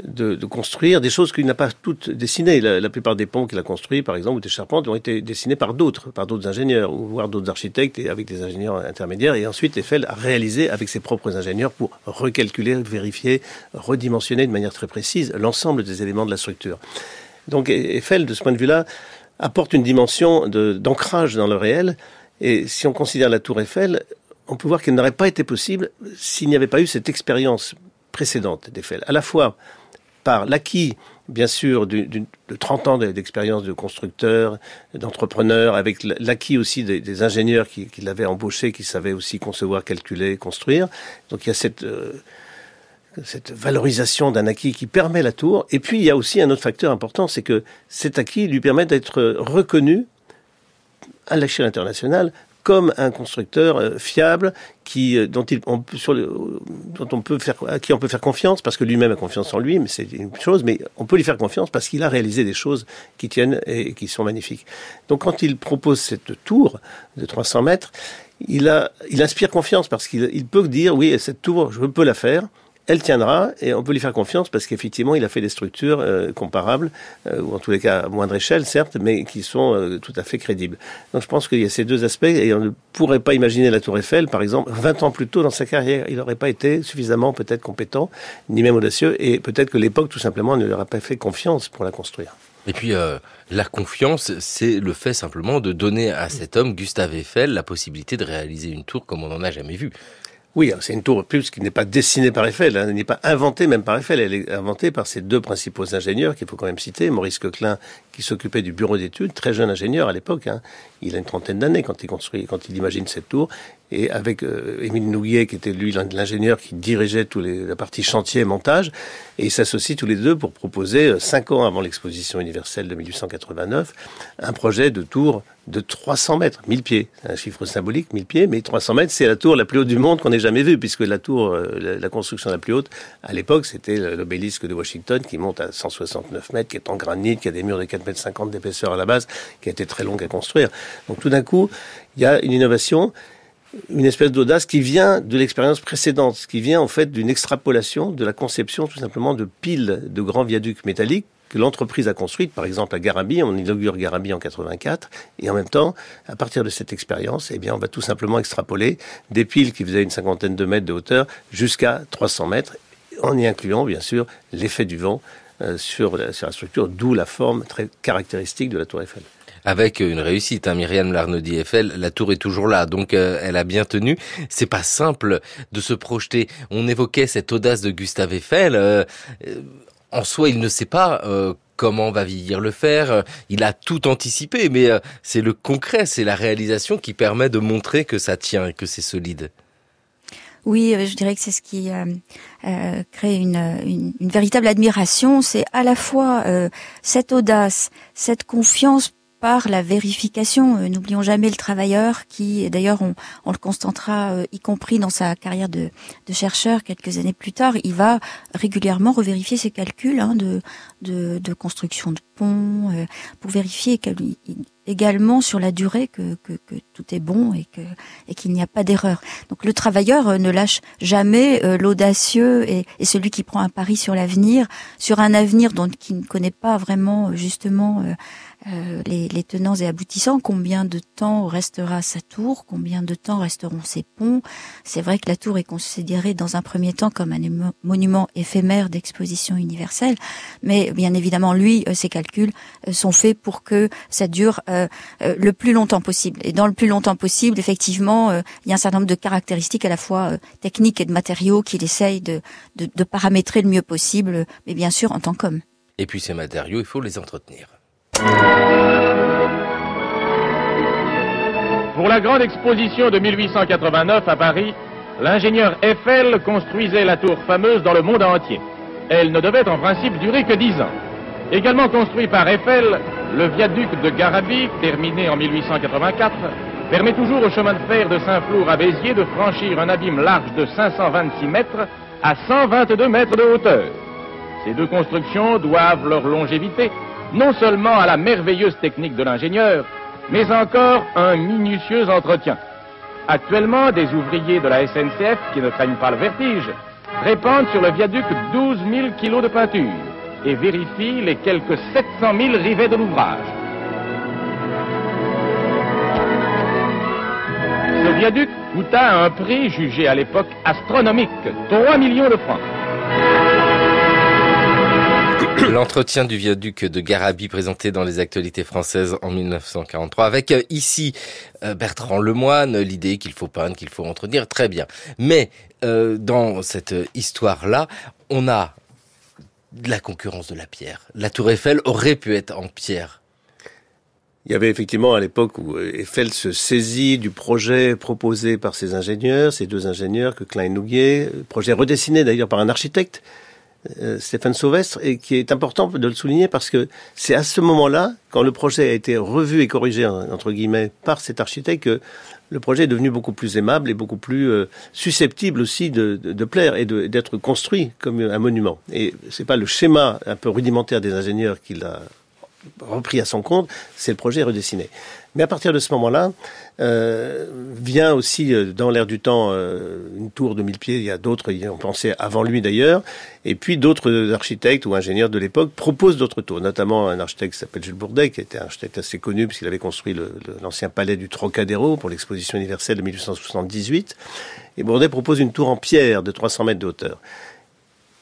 S7: de, construire des choses qu'il n'a pas toutes dessinées. La, plupart des ponts qu'il a construits, par exemple, ou des charpentes, ont été dessinés par d'autres, par d'autres ingénieurs, ou voire d'autres architectes, avec des ingénieurs intermédiaires. Et ensuite, Eiffel a réalisé avec ses propres ingénieurs pour recalculer, vérifier, redimensionner de manière très précise l'ensemble des éléments de la structure. Donc Eiffel, de ce point de vue-là, apporte une dimension d'ancrage dans le réel. Et si on considère la tour Eiffel, on peut voir qu'elle n'aurait pas été possible s'il n'y avait pas eu cette expérience précédente d'Eiffel. À la fois par l'acquis, bien sûr, de, de 30 ans d'expérience de constructeur, d'entrepreneur, avec l'acquis aussi des, ingénieurs qui, qui l'avaient embauché, qui savaient aussi concevoir, calculer, construire. Donc il y a cette, euh, cette valorisation d'un acquis qui permet la tour. Et puis il y a aussi un autre facteur important, c'est que cet acquis lui permet d'être reconnu à l'échelle internationale comme un constructeur euh, fiable qui euh, dont il on, sur le, dont on peut faire à qui on peut faire confiance parce que lui-même a confiance en lui mais c'est une chose mais on peut lui faire confiance parce qu'il a réalisé des choses qui tiennent et qui sont magnifiques. Donc quand il propose cette tour de 300 mètres il a il inspire confiance parce qu'il il peut dire oui cette tour je peux la faire elle tiendra et on peut lui faire confiance parce qu'effectivement, il a fait des structures euh, comparables, euh, ou en tous les cas à moindre échelle, certes, mais qui sont euh, tout à fait crédibles. Donc je pense qu'il y a ces deux aspects et on ne pourrait pas imaginer la Tour Eiffel, par exemple, 20 ans plus tôt dans sa carrière. Il n'aurait pas été suffisamment peut-être compétent, ni même audacieux, et peut-être que l'époque, tout simplement, ne lui aurait pas fait confiance pour la construire.
S2: Et puis euh, la confiance, c'est le fait simplement de donner à cet homme, Gustave Eiffel, la possibilité de réaliser une tour comme on n'en a jamais vu.
S7: Oui, c'est une tour plus qui n'est pas dessinée par Eiffel, hein, elle n'est pas inventée même par Eiffel, elle est inventée par ses deux principaux ingénieurs qu'il faut quand même citer, Maurice Coquelin qui s'occupait du bureau d'études, très jeune ingénieur à l'époque, hein. il a une trentaine d'années quand il construit, quand il imagine cette tour, et avec euh, Émile Nouguier qui était lui l'ingénieur qui dirigeait tous les, la partie chantier et montage, et ils s'associent tous les deux pour proposer, euh, cinq ans avant l'exposition universelle de 1889, un projet de tour de 300 mètres, 1000 pieds. C'est un chiffre symbolique, 1000 pieds, mais 300 mètres, c'est la tour la plus haute du monde qu'on ait jamais vue, puisque la tour, euh, la, construction la plus haute, à l'époque, c'était l'obélisque de Washington, qui monte à 169 mètres, qui est en granit, qui a des murs de 4 mètres 50 d'épaisseur à la base, qui a été très longue à construire. Donc tout d'un coup, il y a une innovation, une espèce d'audace qui vient de l'expérience précédente, qui vient en fait d'une extrapolation de la conception tout simplement de piles de grands viaducs métalliques que l'entreprise a construite, par exemple à Garabi, on inaugure Garabi en 84, et en même temps, à partir de cette expérience, eh bien, on va tout simplement extrapoler des piles qui faisaient une cinquantaine de mètres de hauteur jusqu'à 300 mètres, en y incluant bien sûr l'effet du vent euh, sur, la, sur la structure, d'où la forme très caractéristique de la tour Eiffel
S2: avec une réussite. Hein. Myriam Larnaudy Eiffel, la tour est toujours là, donc euh, elle a bien tenu. C'est pas simple de se projeter. On évoquait cette audace de Gustave Eiffel. Euh, en soi, il ne sait pas euh, comment va vieillir le fer. Il a tout anticipé, mais euh, c'est le concret, c'est la réalisation qui permet de montrer que ça tient et que c'est solide.
S9: Oui, euh, je dirais que c'est ce qui euh, euh, crée une, une, véritable admiration. C'est à la fois euh, cette audace, cette confiance par la vérification. Euh, N'oublions jamais le travailleur qui, d'ailleurs, on, on, le constatera, euh, y compris dans sa carrière de, de, chercheur quelques années plus tard, il va régulièrement revérifier ses calculs hein, de, de, de, construction de ponts euh, pour vérifier également sur la durée que, que, que, tout est bon et que et qu'il n'y a pas d'erreur. Donc le travailleur euh, ne lâche jamais l'audacieux et, et, celui qui prend un pari sur l'avenir, sur un avenir dont qui ne connaît pas vraiment justement euh, les, les, tenants et aboutissants, combien de temps restera sa tour, combien de temps resteront ses ponts? C'est vrai que la tour est considérée dans un premier temps comme un monument éphémère d'exposition universelle, mais bien évidemment, lui, euh, ses calculs euh, sont faits pour que ça dure le plus longtemps possible. Et dans le plus longtemps possible, effectivement, il y a un certain nombre de caractéristiques à la fois techniques et de matériaux qu'il essaye de, de, de paramétrer le mieux possible, mais bien sûr en tant qu'homme.
S2: Et puis ces matériaux, il faut les entretenir.
S12: Pour la grande exposition de 1889 à Paris, l'ingénieur Eiffel construisait la tour fameuse dans le monde entier. Elle ne devait en principe durer que dix ans. Également construit par Eiffel, le viaduc de Garabi, terminé en 1884, permet toujours au chemin de fer de Saint-Flour à Béziers de franchir un abîme large de 526 mètres à 122 mètres de hauteur. Ces deux constructions doivent leur longévité non seulement à la merveilleuse technique de l'ingénieur, mais encore un minutieux entretien. Actuellement, des ouvriers de la SNCF, qui ne craignent pas le vertige, répandent sur le viaduc 12 000 kilos de peinture et vérifient les quelques 700 000 rivets de l'ouvrage. Ce viaduc coûta un prix jugé à l'époque astronomique, 3 millions de francs. (coughs)
S2: L'entretien du viaduc de Garabi présenté dans les actualités françaises en 1943 avec euh, ici euh, Bertrand Lemoine, l'idée qu'il faut peindre, qu'il faut entretenir, très bien. Mais euh, dans cette histoire-là, on a la concurrence de la pierre. La tour Eiffel aurait pu être en pierre.
S7: Il y avait effectivement à l'époque où Eiffel se saisit du projet proposé par ses ingénieurs, ces deux ingénieurs que Klein Nouguier, projet redessiné d'ailleurs par un architecte, euh, Stéphane Sauvestre, et qui est important de le souligner parce que c'est à ce moment-là, quand le projet a été revu et corrigé, entre guillemets, par cet architecte, que le projet est devenu beaucoup plus aimable et beaucoup plus euh, susceptible aussi de plaire et d'être construit comme un monument. Et c'est pas le schéma un peu rudimentaire des ingénieurs qui l'a repris à son compte, c'est le projet redessiné. Mais à partir de ce moment-là, euh, vient aussi euh, dans l'air du temps euh, une tour de mille pieds. Il y a d'autres y ont pensé avant lui d'ailleurs. Et puis d'autres architectes ou ingénieurs de l'époque proposent d'autres tours, notamment un architecte qui s'appelle Jules Bourdet, qui était un architecte assez connu puisqu'il avait construit l'ancien palais du Trocadéro pour l'exposition universelle de 1878. Et Bourdet propose une tour en pierre de 300 mètres de hauteur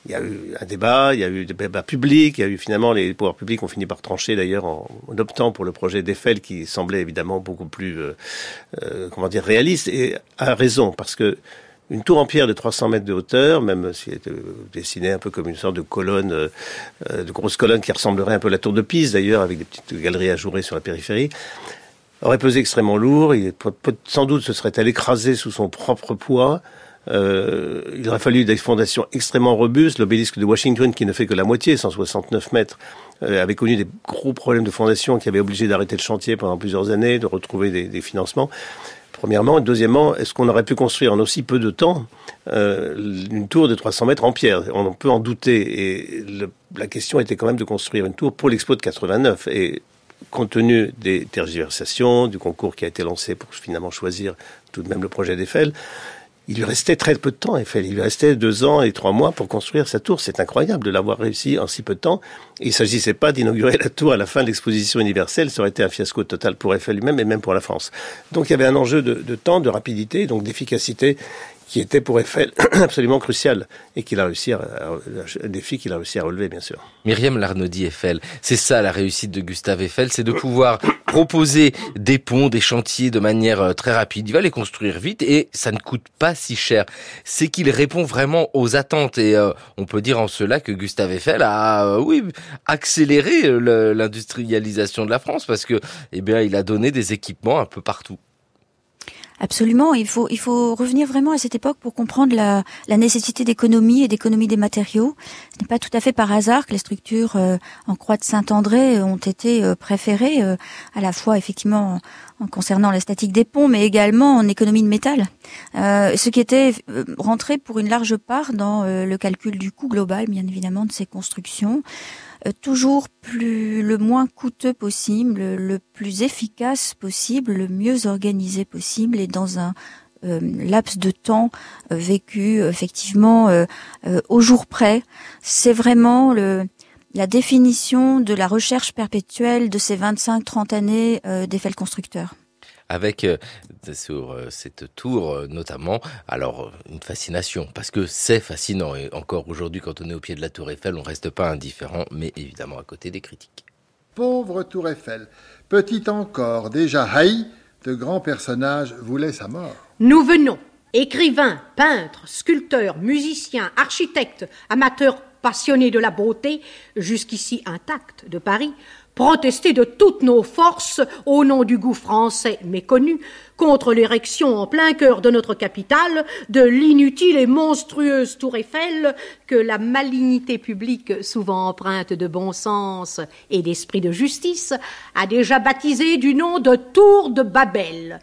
S7: il y a eu un débat, il y a eu des débats publics, il y a eu finalement les pouvoirs publics ont fini par trancher d'ailleurs en, optant pour le projet d'Eiffel qui semblait évidemment beaucoup plus, euh, euh, comment dire, réaliste et a raison parce que une tour en pierre de 300 mètres de hauteur, même si elle était dessinée un peu comme une sorte de colonne, euh, de grosse colonne qui ressemblerait un peu à la tour de Pise d'ailleurs, avec des petites galeries ajourées sur la périphérie, aurait pesé extrêmement lourd. Il, sans doute se serait-elle écrasée sous son propre poids. Euh, il aurait fallu des fondations extrêmement robustes. L'obélisque de Washington, qui ne fait que la moitié, 169 mètres, euh, avait connu des gros problèmes de fondation qui avaient obligé d'arrêter le chantier pendant plusieurs années, de retrouver des, financements. Premièrement. Deuxièmement, est-ce qu'on aurait pu construire en aussi peu de temps euh, une tour de 300 mètres en pierre? On peut en douter. Et la question était quand même de construire une tour pour l'Expo de 89. Et compte tenu des tergiversations, du concours qui a été lancé pour finalement choisir tout de même le projet d'Eiffel, il lui restait très peu de temps, Eiffel. Il lui restait deux ans et trois mois pour construire sa tour. C'est incroyable de l'avoir réussi en si peu de temps. il ne s'agissait pas d'inaugurer la tour à la fin de l'exposition universelle. Ça aurait été un fiasco total pour Eiffel lui-même et même pour la France. Donc il y avait un enjeu de, de temps, de rapidité, donc d'efficacité qui était pour Eiffel (clears throat) absolument crucial et qu'il a réussi à, un défi qu'il a réussi à relever, bien sûr.
S2: Myriam Larnaudy Eiffel, c'est ça la réussite de Gustave Eiffel, c'est de pouvoir (clears throat) proposer des ponts, des chantiers de manière euh, très rapide. Il va les construire vite et ça ne coûte pas si cher. C'est qu'il répond vraiment aux attentes et euh, on peut dire en cela que Gustave Eiffel a, euh, oui, accéléré l'industrialisation de la France parce que, eh bien, il a donné des équipements un peu partout.
S9: Absolument, il faut il faut revenir vraiment à cette époque pour comprendre la, la nécessité d'économie et d'économie des matériaux. Ce n'est pas tout à fait par hasard que les structures euh, en croix de Saint-André ont été euh, préférées euh, à la fois effectivement en, concernant la statique des ponts, mais également en économie de métal, ce qui était rentré pour une large part dans le calcul du coût global, bien évidemment, de ces constructions. Euh, toujours plus le moins coûteux possible, le, plus efficace possible, le mieux organisé possible et dans un euh, laps de temps euh, vécu effectivement au jour près. C'est vraiment le, la définition de la recherche perpétuelle de ces 25-30 années d'effet constructeur
S2: avec euh, sur euh, cette tour euh, notamment, alors une fascination, parce que c'est fascinant, et encore aujourd'hui quand on est au pied de la tour Eiffel, on reste pas indifférent, mais évidemment à côté des critiques.
S13: Pauvre tour Eiffel, petite encore, déjà haï, de grands personnages voulaient sa mort.
S14: Nous venons, écrivains, peintres, sculpteurs, musiciens, architectes, amateurs passionnés de la beauté, jusqu'ici intacts de Paris, protester de toutes nos forces au nom du goût français méconnu contre l'érection en plein cœur de notre capitale de l'inutile et monstrueuse tour Eiffel que la malignité publique, souvent empreinte de bon sens et d'esprit de justice, a déjà baptisé du nom de tour de Babel.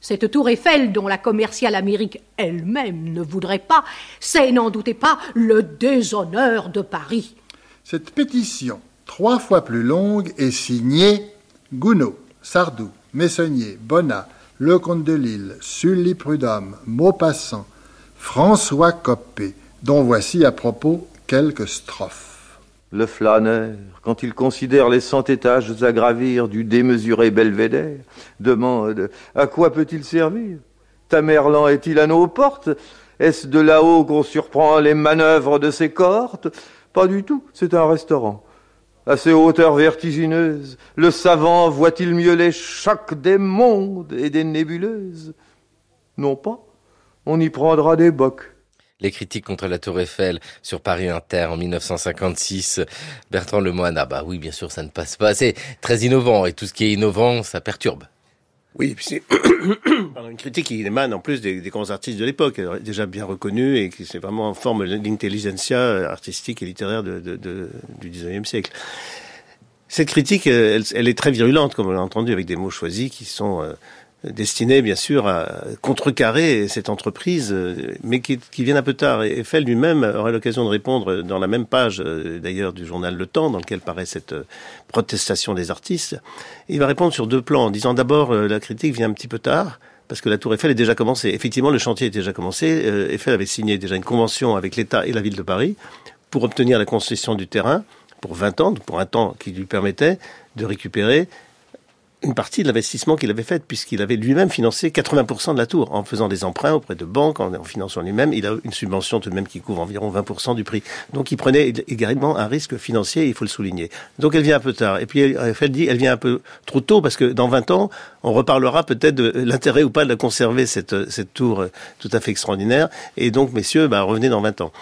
S14: Cette tour Eiffel, dont la commerciale Amérique elle-même ne voudrait pas, c'est, n'en doutez pas, le déshonneur de Paris.
S13: Cette pétition trois fois plus longue et signée Gounod, Sardou, Messonnier, Bonnat, Lecomte de Lille, Sully Prudhomme, Maupassant, François Coppé, dont voici à propos quelques strophes.
S15: Le flâneur, quand il considère les cent étages à gravir du démesuré belvédère, demande à quoi peut-il servir? Tamerlan est-il à nos portes? Est-ce de là-haut qu'on surprend les manœuvres de ses cohortes? Pas du tout, c'est un restaurant. À ces hauteurs vertigineuses, le savant voit-il mieux les chocs des mondes et des nébuleuses? Non pas, on y prendra des bocs.
S2: Les critiques contre la Tour Eiffel sur Paris Inter en 1956. Bertrand Lemoine, ah bah oui, bien sûr, ça ne passe pas. C'est très innovant et tout ce qui est innovant, ça perturbe.
S7: Oui, c'est (coughs) une critique qui émane en plus des, grands artistes de l'époque, déjà bien reconnus et qui c'est vraiment en forme d'intelligentsia artistique et littéraire du 19e siècle. Cette critique, elle, est très virulente, comme on l'a entendu, avec des mots choisis qui sont euh, destiné bien sûr à contrecarrer cette entreprise, euh, mais qui, qui vient un peu tard. Et Eiffel lui-même aura l'occasion de répondre dans la même page, euh, d'ailleurs, du journal Le Temps, dans lequel paraît cette euh, protestation des artistes. il va répondre sur deux plans, en disant d'abord la critique vient un petit peu tard, parce que la Tour Eiffel est déjà commencée. Effectivement, le chantier est déjà commencé. Eiffel avait signé déjà une convention avec l'État et la ville de Paris pour obtenir la concession du terrain pour 20 ans, pour un temps qui lui permettait de récupérer une partie de l'investissement qu'il avait fait, puisqu'il avait lui-même financé 80% de la tour, en faisant des emprunts auprès de banques, en, finançant lui-même. Il a une subvention tout de même qui couvre environ 20% du prix. Donc il prenait également un risque financier, il faut le souligner. Donc elle vient un peu tard. Et puis elle dit, elle vient un peu trop tôt, parce que dans 20 ans, on reparlera peut-être de l'intérêt ou pas de la conserver, cette, cette tour tout à fait extraordinaire. Et donc, messieurs, bah, revenez dans 20 ans.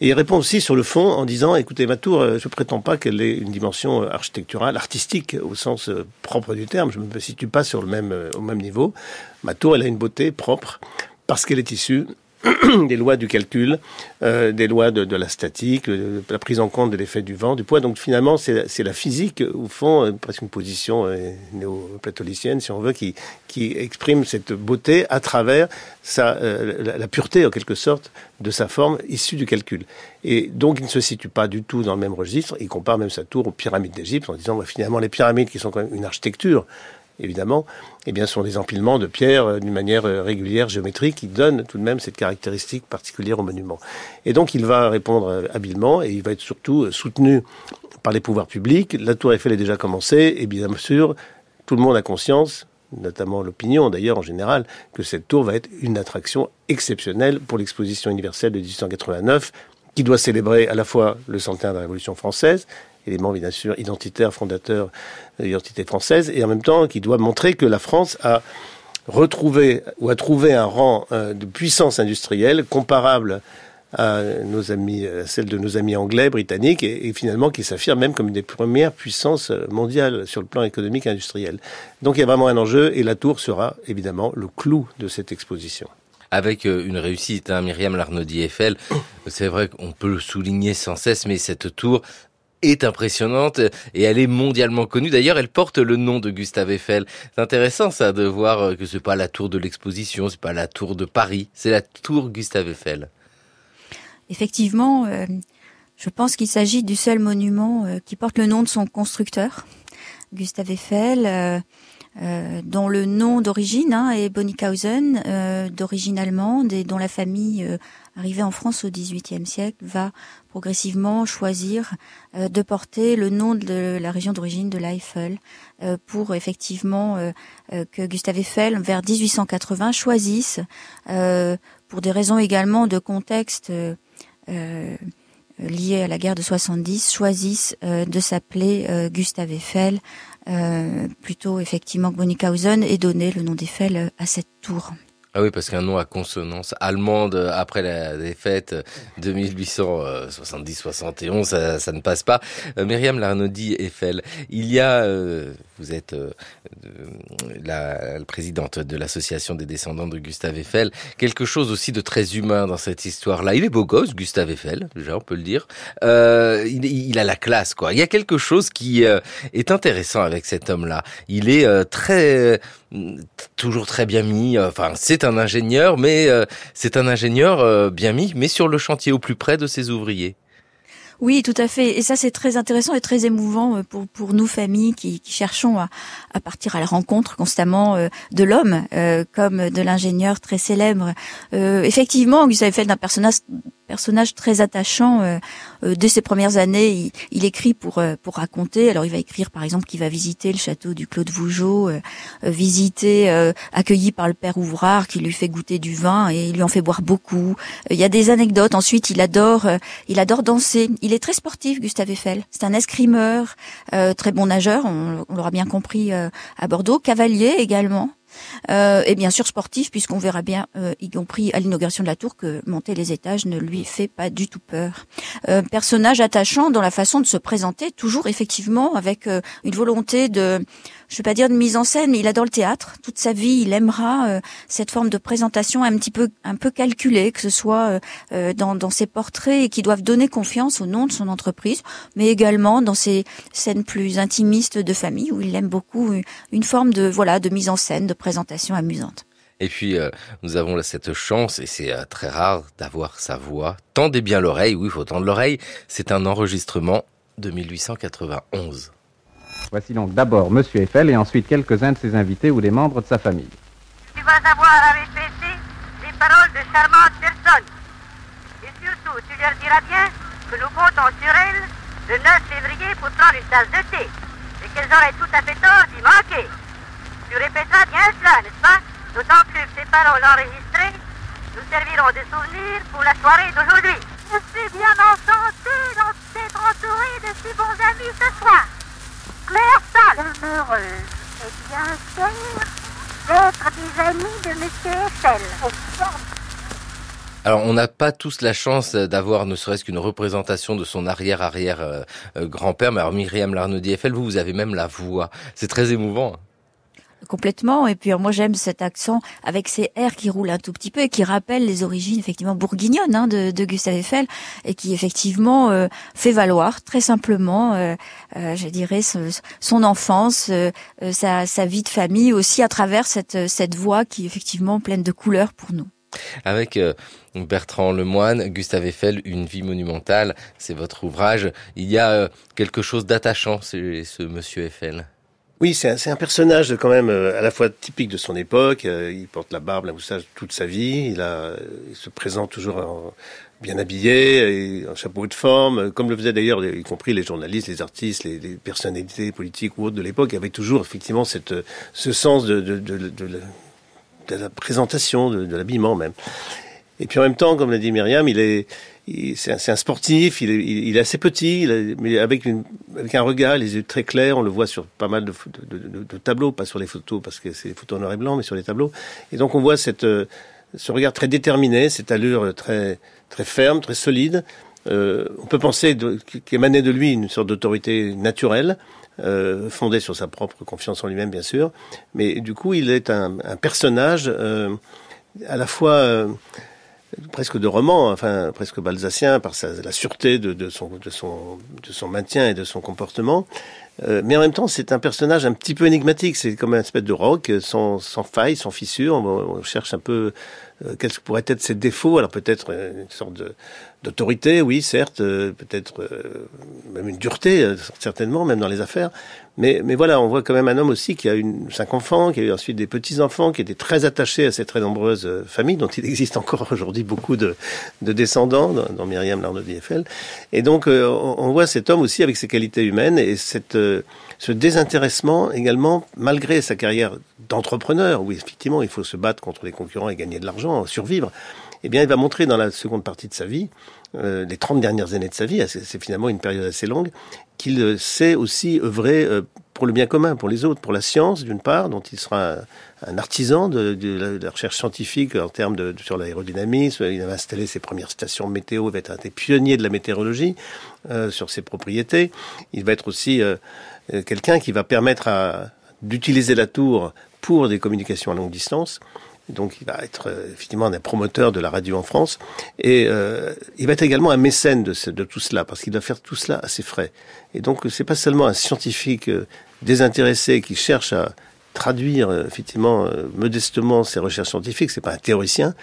S7: Et il répond aussi sur le fond en disant, écoutez, ma tour, euh, je prétends pas qu'elle ait une dimension euh, architecturale, artistique au sens euh, propre du terme. Je ne me situe pas sur le même, au même niveau. Ma tour, elle a une beauté propre parce qu'elle est issue (clears throat) des lois du calcul, euh, des lois de, de, la statique, la prise en compte de l'effet du vent, du poids. Donc finalement, c'est la physique, au fond, euh, presque une position euh, néo-platolicienne, si on veut, qui, qui exprime cette beauté à travers la, pureté, en quelque sorte, de sa forme issue du calcul. Et donc, il ne se situe pas du tout dans le même registre. Il compare même sa tour aux pyramides d'Égypte en disant, bah, finalement, les pyramides, qui sont quand même une architecture, évidemment, eh bien, sont des empilements de pierres euh, d'une manière euh, régulière, géométrique, qui donnent tout de même cette caractéristique particulière au monument. Et donc, il va répondre euh, habilement et il va être surtout soutenu par les pouvoirs publics. La Tour Eiffel est déjà commencée et bien sûr, tout le monde a conscience, notamment l'opinion d'ailleurs en général, que cette tour va être une attraction exceptionnelle pour l'exposition universelle de 1889 qui doit célébrer à la fois le centenaire de la Révolution française élément bien sûr identitaire, fondateur de l'identité française, et en même temps qui doit montrer que la France a retrouvé ou a trouvé un rang euh, de puissance industrielle comparable à à celle de nos amis anglais, britanniques, et, finalement qui s'affirme même comme une des premières puissances mondiales sur le plan économique et industriel. Donc il y a vraiment un enjeu, et la tour sera évidemment le clou de cette exposition
S2: avec euh, une réussite. Hein, Myriam Larnaudy Eiffel, c'est vrai qu'on peut le souligner sans cesse, mais cette tour est impressionnante et elle est mondialement connue. D'ailleurs, elle porte le nom de Gustave Eiffel. C'est intéressant ça de voir euh, que c'est pas la tour de l'exposition, c'est pas la tour de Paris, c'est la tour Gustave Eiffel.
S9: Effectivement, euh, je pense qu'il s'agit du seul monument euh, qui porte le nom de son constructeur, Gustave Eiffel. Dont le nom d'origine hein, est Bonnickhausen, d'origine allemande et dont la famille arrivée en France au XVIIIe siècle va progressivement choisir de porter le nom de la région d'origine de l'Eiffel pour effectivement que Gustave Eiffel vers 1880 choisisse pour des raisons également de contexte liés à la guerre de 70 choisissent de s'appeler Gustave Eiffel euh, plutôt effectivement que Bonnickhausen et donner le nom d'Eiffel à cette tour.
S2: Ah oui, parce qu'un nom à consonance allemande après la défaite de 1870-71, ça, ça, ne passe pas. Euh, Myriam Eiffel, il y a, euh, vous êtes euh, la, présidente de l'association des descendants de Gustave Eiffel, quelque chose aussi de très humain dans cette histoire-là. Il est beau gosse, Gustave Eiffel, déjà on peut le dire. Il, il, a la classe, quoi. Il y a quelque chose qui est intéressant avec cet homme-là. Il est très toujours très bien mis. Enfin, c'est un ingénieur, mais euh, c'est un ingénieur euh, bien mis, mais sur le chantier au plus près de ses ouvriers.
S9: Oui, tout à fait. Et ça, c'est très intéressant et très émouvant euh, pour, pour nous, familles, qui, qui cherchons à, à, partir à la rencontre constamment de l'homme, comme de l'ingénieur très célèbre. effectivement, Gustave Eiffel, un personnage personnage très attachant. Euh, euh, dès ses premières années, il, il écrit pour euh, pour raconter. Alors, il va écrire, par exemple, qu'il va visiter le château du Claude Vougeot, visiter, accueilli par le père Ouvrard, qui lui fait goûter du vin et il lui en fait boire beaucoup. Il y a des anecdotes. Ensuite, il adore, il adore danser. Il est très sportif, Gustave Eiffel. C'est un escrimeur, très bon nageur. On, on l'aura bien compris à Bordeaux. Cavalier également. Euh, et bien sûr sportif, puisqu'on verra bien, euh, y compris à l'inauguration de la tour, que monter les étages ne lui fait pas du tout peur. Euh, personnage attachant dans la façon de se présenter, toujours effectivement avec une volonté de je vais pas dire de mise en scène, mais il adore le théâtre. Toute sa vie, il aimera euh, cette forme de présentation un petit peu, un peu calculée, que ce soit euh, euh, dans, dans ses portraits et qui doivent donner confiance au nom de son entreprise, mais également dans ses scènes plus intimistes de famille où il aime beaucoup une forme de voilà de mise en scène, de présentation amusante.
S2: Et puis, euh, nous avons là cette chance, et c'est euh, très rare d'avoir sa voix. Tendez bien l'oreille, oui, faut tendre l'oreille. C'est un enregistrement de 1891.
S16: Voici donc d'abord Monsieur Eiffel et ensuite quelques-uns de ses invités ou des membres de sa famille.
S17: Tu vas avoir à répéter les paroles de charmantes personnes. Et surtout, tu leur diras bien que nous comptons sur elles le 9 février pour prendre une tasse de thé. Et qu'elles auraient tout à fait tort d'y manquer. Tu répéteras bien cela, n'est-ce pas? D'autant plus que ces paroles enregistrées nous serviront de souvenir pour la soirée d'aujourd'hui. Je suis bien enchanté d'être entouré de si bons amis ce soir. Claire Salle. heureuse et des amis de M. Eiffel.
S2: Alors, on n'a pas tous la chance d'avoir ne serait-ce qu'une représentation de son arrière-arrière-grand-père, mais alors Myriam Larnaud Eiffel, vous, vous avez même la voix. C'est très émouvant.
S9: Complètement. Et puis moi j'aime cet accent avec ces R qui roulent un tout petit peu et qui rappellent les origines effectivement bourguignonnes hein, de, Gustave Eiffel et qui effectivement euh, fait valoir très simplement, euh, euh, je dirais, son, enfance, sa, vie de famille aussi à travers cette, voix qui est effectivement pleine de couleurs pour nous.
S2: Avec Bertrand Lemoine, Gustave Eiffel, Une vie monumentale, c'est votre ouvrage. Il y a quelque chose d'attachant, ce monsieur Eiffel?
S7: Oui, c'est un, personnage quand même euh, à la fois typique de son époque. Euh, il porte la barbe, la moustache toute sa vie. Il, a, il se présente toujours bien habillé, et en chapeau de forme, comme le faisaient d'ailleurs, y compris les journalistes, les artistes, les, personnalités politiques ou autres de l'époque, avait toujours effectivement cette, ce sens de, de, de, de la présentation, de, l'habillement même. Et puis en même temps, comme l'a dit Myriam, il est c'est un, sportif, il est, il est assez petit, mais avec, une, avec un regard, les yeux très clairs. On le voit sur pas mal de, de, de, tableaux, pas sur les photos parce que c'est des photos en noir et blanc, mais sur les tableaux. Et donc on voit cette, euh, ce regard très déterminé, cette allure très, très ferme, très solide. Euh, on peut penser qu'émanait de lui une sorte d'autorité naturelle, euh, fondée sur sa propre confiance en lui-même, bien sûr. Mais du coup, il est un, un personnage euh, à la fois euh, presque de roman, enfin presque balsacien par sa, la sûreté de, de, son, de, son, de son maintien et de son comportement. Euh, mais en même temps, c'est un personnage un petit peu énigmatique. C'est comme un espèce de roc sans, sans faille, sans fissure. On, cherche un peu quels pourraient être ses défauts. Alors peut-être euh, une sorte de, d'autorité, oui, certes, euh, peut-être euh, même une dureté, euh, certainement, même dans les affaires. Mais, mais voilà, on voit quand même un homme aussi qui a une, cinq enfants, qui a eu ensuite des petits-enfants, qui était très attaché à ces très nombreuses familles, dont il existe encore (laughs) aujourd'hui beaucoup de, de descendants, dans, Myriam Larnaud-Eiffel. Et donc, on, voit cet homme aussi avec ses qualités humaines et cette, ce désintéressement également, malgré sa carrière d'entrepreneur, où effectivement il faut se battre contre les concurrents et gagner de l'argent, survivre eh bien, il va montrer dans la seconde partie de sa vie, euh, les 30 dernières années de sa vie, c'est finalement une période assez longue, qu'il euh, sait aussi œuvrer euh, pour le bien commun, pour les autres, pour la science d'une part, dont il sera un, artisan de, la recherche scientifique en termes de, sur l'aérodynamisme. Il va installer ses premières stations météo, il va être un des pionniers de la météorologie sur ses propriétés. Il va être aussi quelqu'un qui va permettre d'utiliser la tour pour des communications à longue distance. Donc il va être euh, effectivement un promoteur de la radio en France. Et euh, il va être également un mécène de, de tout cela, parce qu'il va faire tout cela à ses frais. Et donc c'est pas seulement un scientifique euh, désintéressé qui cherche à traduire effectivement modestement ses recherches scientifiques, c'est pas un théoricien,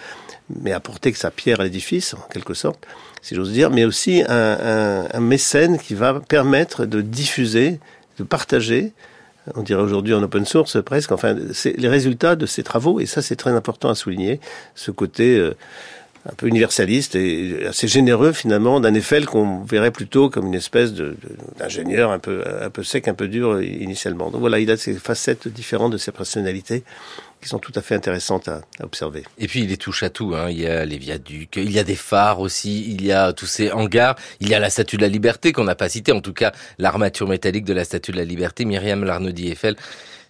S7: mais apporter sa pierre à l'édifice, en quelque sorte, si j'ose dire, mais aussi un, un, un mécène qui va permettre de diffuser, de partager on dirait aujourd'hui en open source presque, enfin, c'est les résultats de ces travaux, et ça c'est très important à souligner, ce côté euh, un peu universaliste et assez généreux finalement d'un Eiffel qu'on verrait plutôt comme une espèce d'ingénieur un peu, un peu sec, un peu dur initialement. Donc voilà, il a ces facettes différentes de ses personnalités qui sont tout à fait intéressantes à, observer.
S2: Et puis il est touche à tout. Hein. Il y a les viaducs, il y a des phares aussi, il y a tous ces hangars, il y a la Statue de la Liberté qu'on n'a pas cité, en tout cas l'armature métallique de la Statue de la Liberté. Myriam Larnaudie Eiffel,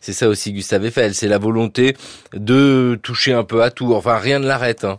S2: c'est ça aussi Gustave Eiffel, c'est la volonté de toucher un peu à tout. Enfin rien ne l'arrête. Hein.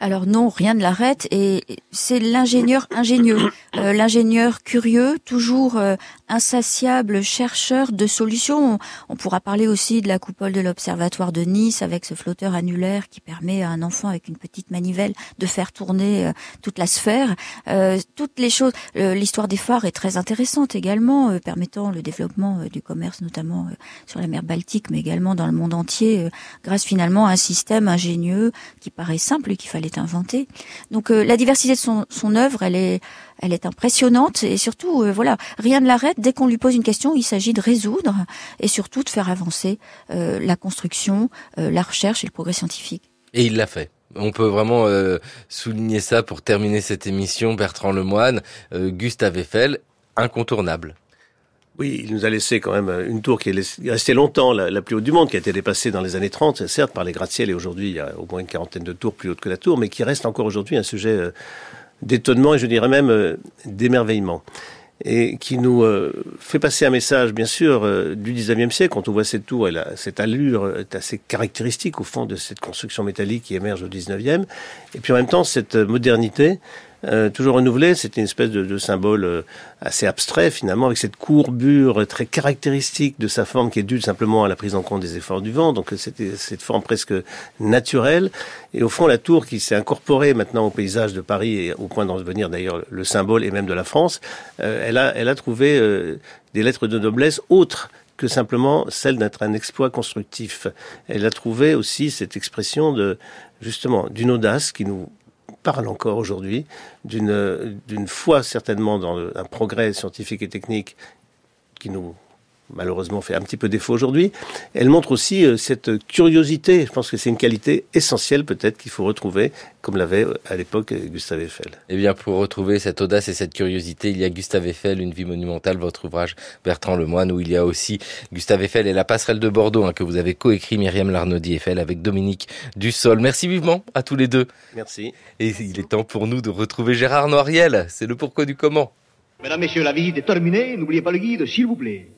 S9: Alors non, rien ne l'arrête et c'est l'ingénieur ingénieux, euh, l'ingénieur curieux, toujours euh, insatiable chercheur de solutions. On pourra parler aussi de la coupole de l'Observatoire de Nice avec ce flotteur annulaire qui permet à un enfant avec une petite manivelle de faire tourner euh, toute la sphère. Euh, toutes les choses. Euh, l'histoire des phares est très intéressante également, permettant le développement du commerce, notamment sur la mer Baltique, mais également dans le monde entier, grâce finalement à un système ingénieux qui paraît simple et qu'il fallait inventer. Donc la diversité de son, son œuvre, elle est elle est impressionnante et surtout, euh, voilà, rien ne l'arrête. Dès qu'on lui pose une question, il s'agit de résoudre et surtout de faire avancer euh, la construction, euh, la recherche et le progrès scientifique.
S2: Et il l'a fait. On peut vraiment souligner ça pour terminer cette émission. Bertrand Lemoine, Gustave Eiffel, incontournable.
S7: Oui, il nous a laissé quand même une tour qui est restée longtemps la, plus haute du monde, qui a été dépassée dans les années 30, certes par les gratte-ciels, et aujourd'hui il y a au moins une quarantaine de tours plus hautes que la tour, mais qui reste encore aujourd'hui un sujet d'étonnement et je dirais même euh, d'émerveillement et qui nous euh, fait passer un message, bien sûr, euh, du 19e siècle. Quand on voit cette tour, a, cette allure est assez caractéristique, au fond, de cette construction métallique qui émerge au 19e. Et puis en même temps, cette modernité euh, toujours renouvelé. C'était une espèce de, de symbole euh, assez abstrait finalement, avec cette courbure très caractéristique de sa forme qui est due simplement à la prise en compte des efforts du vent. Donc c'était cette forme presque naturelle. Et au fond, la tour qui s'est incorporée maintenant au paysage de Paris et au point d'en devenir d'ailleurs le symbole et même de la France, euh, elle, a, elle a trouvé des lettres de noblesse autres que simplement celle d'être un exploit constructif. Elle a trouvé aussi cette expression de justement d'une audace qui nous parle encore aujourd'hui, d'une foi certainement dans un progrès scientifique et technique qui nous malheureusement fait un petit peu défaut aujourd'hui. Elle montre aussi euh, cette curiosité. Je pense que c'est une qualité essentielle peut-être qu'il faut retrouver, comme l'avait euh, à l'époque Gustave Eiffel.
S2: Eh bien, pour retrouver cette audace et cette curiosité, il y a Gustave Eiffel, Une vie monumentale, votre ouvrage Bertrand Lemoine, où il y a aussi Gustave Eiffel et la passerelle de Bordeaux, hein, que vous avez coécrit Myriam Larnaudy Eiffel avec Dominique Dussol. Merci vivement à tous les deux.
S7: Merci.
S2: Et il est temps pour nous de retrouver Gérard Noiriel. C'est le pourquoi du comment.
S18: Mesdames, Messieurs, la visite est terminée. N'oubliez pas le guide, s'il vous plaît.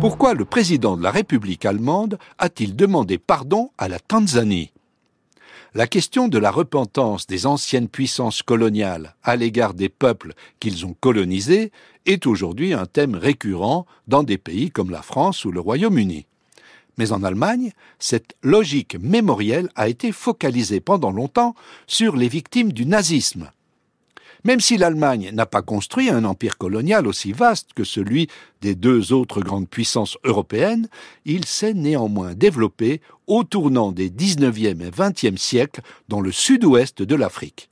S19: Pourquoi le président de la République allemande a-t-il demandé pardon à la Tanzanie? La question de la repentance des anciennes puissances coloniales à l'égard des peuples qu'ils ont colonisés est aujourd'hui un thème récurrent dans des pays comme la France ou le Royaume-Uni. Mais en Allemagne, cette logique mémorielle a été focalisée pendant longtemps sur les victimes du nazisme, même si l'Allemagne n'a pas construit un empire colonial aussi vaste que celui des deux autres grandes puissances européennes, il s'est néanmoins développé au tournant des 19e et 20e siècles dans le sud-ouest de l'Afrique.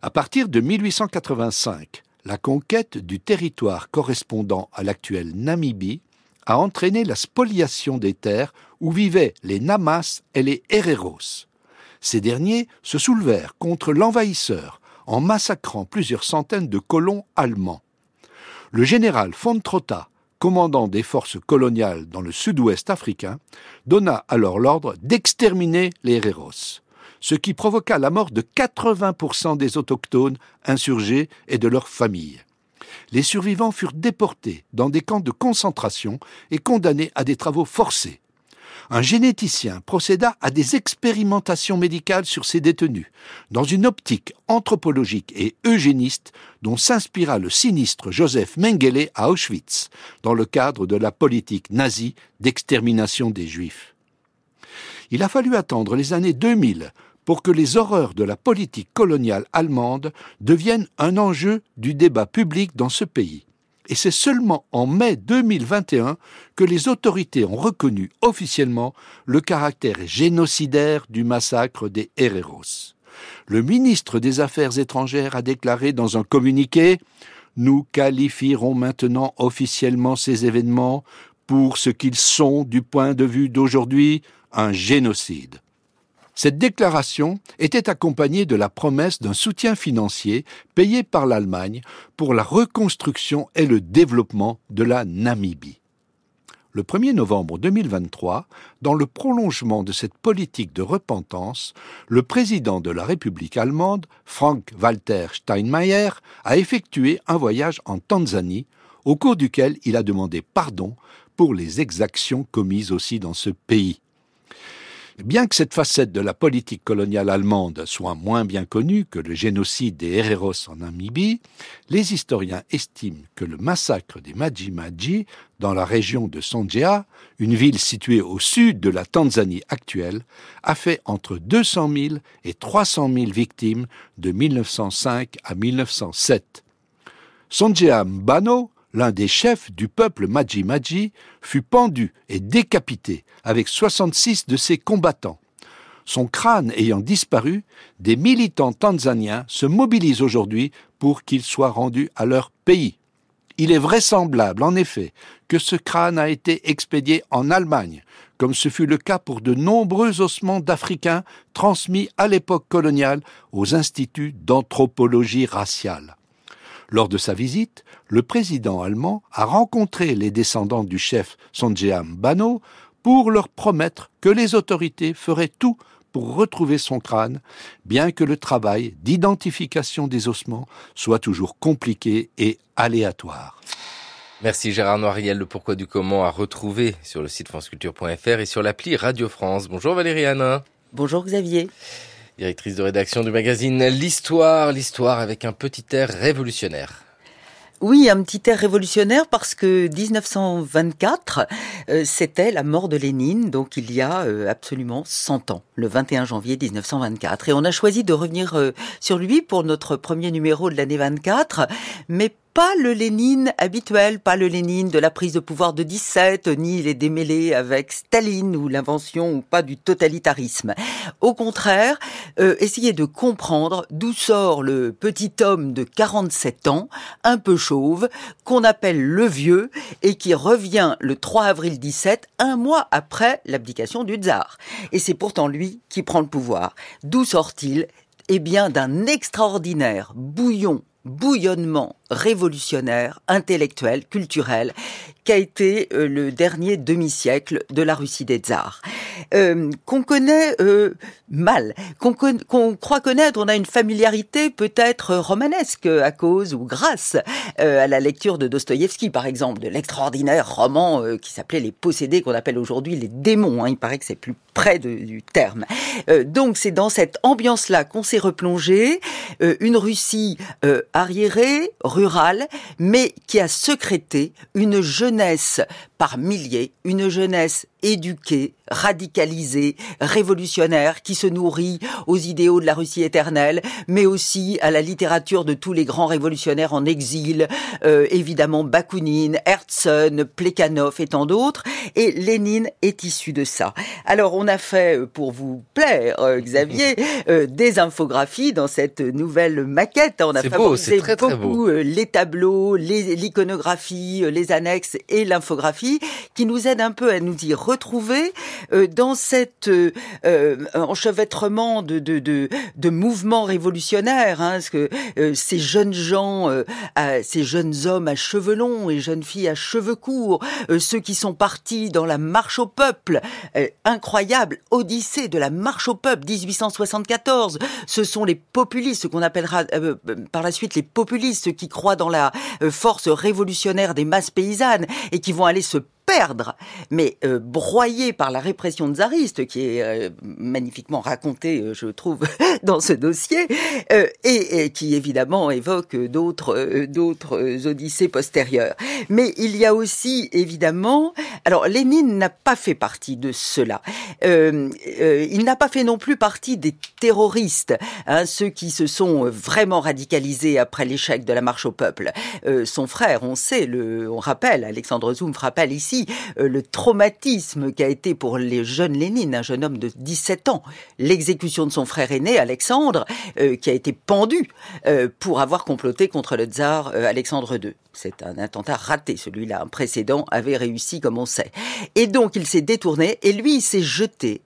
S19: À partir de 1885, la conquête du territoire correspondant à l'actuelle Namibie a entraîné la spoliation des terres où vivaient les Namas et les Hereros. Ces derniers se soulevèrent contre l'envahisseur en massacrant plusieurs centaines de colons allemands. Le général von Trotta, commandant des forces coloniales dans le sud-ouest africain, donna alors l'ordre d'exterminer les Hereros, ce qui provoqua la mort de 80% des autochtones insurgés et de leurs familles. Les survivants furent déportés dans des camps de concentration et condamnés à des travaux forcés un généticien procéda à des expérimentations médicales sur ces détenus, dans une optique anthropologique et eugéniste dont s'inspira le sinistre Joseph Mengele à Auschwitz, dans le cadre de la politique nazie d'extermination des Juifs. Il a fallu attendre les années 2000 pour que les horreurs de la politique coloniale allemande deviennent un enjeu du débat public dans ce pays et c'est seulement en mai 2021 que les autorités ont reconnu officiellement le caractère génocidaire du massacre des Hereros. Le ministre des Affaires étrangères a déclaré dans un communiqué Nous qualifierons maintenant officiellement ces événements pour ce qu'ils sont du point de vue d'aujourd'hui un génocide. Cette déclaration était accompagnée de la promesse d'un soutien financier payé par l'Allemagne pour la reconstruction et le développement de la Namibie. Le 1er novembre 2023, dans le prolongement de cette politique de repentance, le président de la République allemande, Frank-Walter Steinmeier, a effectué un voyage en Tanzanie, au cours duquel il a demandé pardon pour les exactions commises aussi dans ce pays. Bien que cette facette de la politique coloniale allemande soit moins bien connue que le génocide des Hereros en Namibie, les historiens estiment que le massacre des Maji Maji dans la région de Songea, une ville située au sud de la Tanzanie actuelle, a fait entre 200 000 et 300 000 victimes de 1905 à 1907. Songea Mbano, l'un des chefs du peuple Maji Maji, fut pendu et décapité avec 66 de ses combattants. Son crâne ayant disparu, des militants tanzaniens se mobilisent aujourd'hui pour qu'il soit rendu à leur pays. Il est vraisemblable, en effet, que ce crâne a été expédié en Allemagne, comme ce fut le cas pour de nombreux ossements d'Africains transmis à l'époque coloniale aux instituts d'anthropologie raciale. Lors de sa visite, le président allemand a rencontré les descendants du chef Sonjeam Bano pour leur promettre que les autorités feraient tout pour retrouver son crâne, bien que le travail d'identification des ossements soit toujours compliqué et aléatoire.
S2: Merci Gérard Noiriel, le pourquoi du comment à retrouver sur le site franceculture.fr et sur l'appli Radio France. Bonjour Valérie Anna.
S20: Bonjour Xavier.
S2: Directrice de rédaction du magazine L'Histoire, l'Histoire avec un petit air révolutionnaire.
S20: Oui, un petit air révolutionnaire parce que 1924, euh, c'était la mort de Lénine, donc il y a euh, absolument 100 ans, le 21 janvier 1924. Et on a choisi de revenir euh, sur lui pour notre premier numéro de l'année 24, mais pas le Lénine habituel, pas le Lénine de la prise de pouvoir de 17, ni les démêlés avec Staline ou l'invention ou pas du totalitarisme. Au contraire, euh, de comprendre d'où sort le petit homme de 47 ans, un peu chauve, qu'on appelle le vieux et qui revient le 3 avril 17, un mois après l'abdication du tsar. Et c'est pourtant lui qui prend le pouvoir. D'où sort-il? Eh bien, d'un extraordinaire bouillon bouillonnement révolutionnaire, intellectuel, culturel, qu'a été euh, le dernier demi-siècle de la Russie des tsars, euh, qu'on connaît euh, mal, qu'on croit connaître. On a une familiarité peut-être romanesque à cause ou grâce à la lecture de Dostoïevski, par exemple, de l'extraordinaire roman qui s'appelait Les Possédés, qu'on appelle aujourd'hui les démons. Hein. il paraît que c'est plus près du terme. donc c'est dans cette ambiance-là qu'on s'est replongé, une Russie arriérée, rurale, mais qui a secrété une par milliers, une jeunesse éduquée, radicalisée, révolutionnaire, qui se nourrit aux idéaux de la Russie éternelle, mais aussi à la littérature de tous les grands révolutionnaires en exil, euh, évidemment Bakounine, Herzen, Plekhanov et tant d'autres. Et Lénine est issu de ça. Alors on a fait, euh, pour vous plaire, euh, Xavier, (laughs) des infographies dans cette nouvelle maquette. On a favorisé
S2: très,
S20: beaucoup les tableaux, l'iconographie, les annexes et l'infographie, qui nous aident un peu à nous y retrouver euh, dans cet euh, euh, enchevêtrement de, de, de, mouvements révolutionnaires, hein, parce que ces jeunes gens, ces jeunes hommes à cheveux longs et jeunes filles à cheveux courts, ceux qui sont partis dans la marche au peuple, incroyable odyssée de la marche au peuple 1874, ce sont les populistes, ce qu'on appellera par la suite les populistes qui croient dans la force révolutionnaire des masses paysannes et qui vont aller se perdre, mais euh, broyé par la répression tsariste, qui est euh, magnifiquement racontée, euh, je trouve, (laughs) dans ce dossier, et, qui évidemment évoque d'autres odyssées postérieures. Mais il y a aussi évidemment, alors Lénine n'a pas fait partie de cela. il n'a pas fait non plus partie des terroristes, hein, ceux qui se sont vraiment radicalisés après l'échec de la marche au peuple. son frère, on sait, le, on rappelle, Alexandre Zoum rappelle ici euh, le traumatisme qu'a été pour les jeunes Lénine, un jeune homme de 17 ans, l'exécution de son frère aîné, Alexandre, euh, qui a été pendu euh, pour avoir comploté contre le tsar Alexandre II. C'est un attentat raté, celui-là. Un précédent avait réussi, comme on sait. Et donc, il s'est détourné et lui, il s'est jeté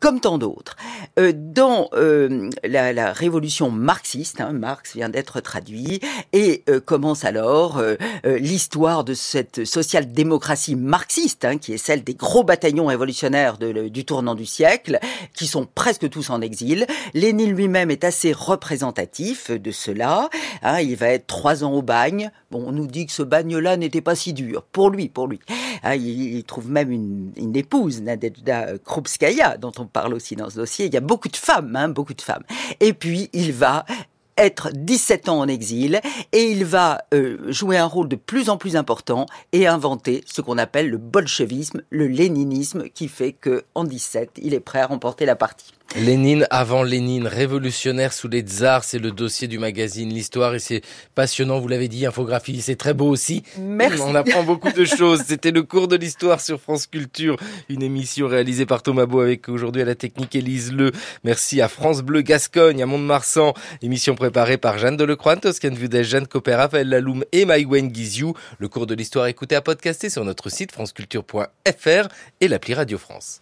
S20: comme tant d'autres, euh, dans euh, la, la, révolution marxiste, hein, Marx vient d'être traduit, et euh, commence alors l'histoire de cette social-démocratie marxiste, hein, qui est celle des gros bataillons révolutionnaires de, du tournant du siècle, qui sont presque tous en exil. Lénine lui-même est assez représentatif de cela. Hein, il va être trois ans au bagne, Bon, on nous dit que ce bagne-là n'était pas si dur. Pour lui, pour lui. Ah, il, trouve même une, une épouse, Nadezhda Krupskaya, dont on parle aussi dans ce dossier. Il y a beaucoup de femmes, hein, beaucoup de femmes. Et puis, il va être 17 ans en exil et il va euh, jouer un rôle de plus en plus important et inventer ce qu'on appelle le bolchevisme, le léninisme qui fait que en 17, il est prêt à remporter la partie.
S2: Lénine avant Lénine, révolutionnaire sous les tsars, c'est le dossier du magazine L'Histoire et c'est passionnant, vous l'avez dit, infographie, c'est très beau aussi.
S20: Merci.
S2: On apprend beaucoup de choses. C'était le cours de l'histoire sur France Culture, une émission réalisée par Thomas Beau avec aujourd'hui à la technique Élise Le. Merci à France Bleu Gascogne, à Mont-de-Marsan, émission préparée par Jeanne Delecroix, Toscane Vudès, Jeanne Copper, Raphaël Laloum et Maïwen Guizou. Le cours de l'histoire écouté à podcaster sur notre site franceculture.fr et l'appli Radio France.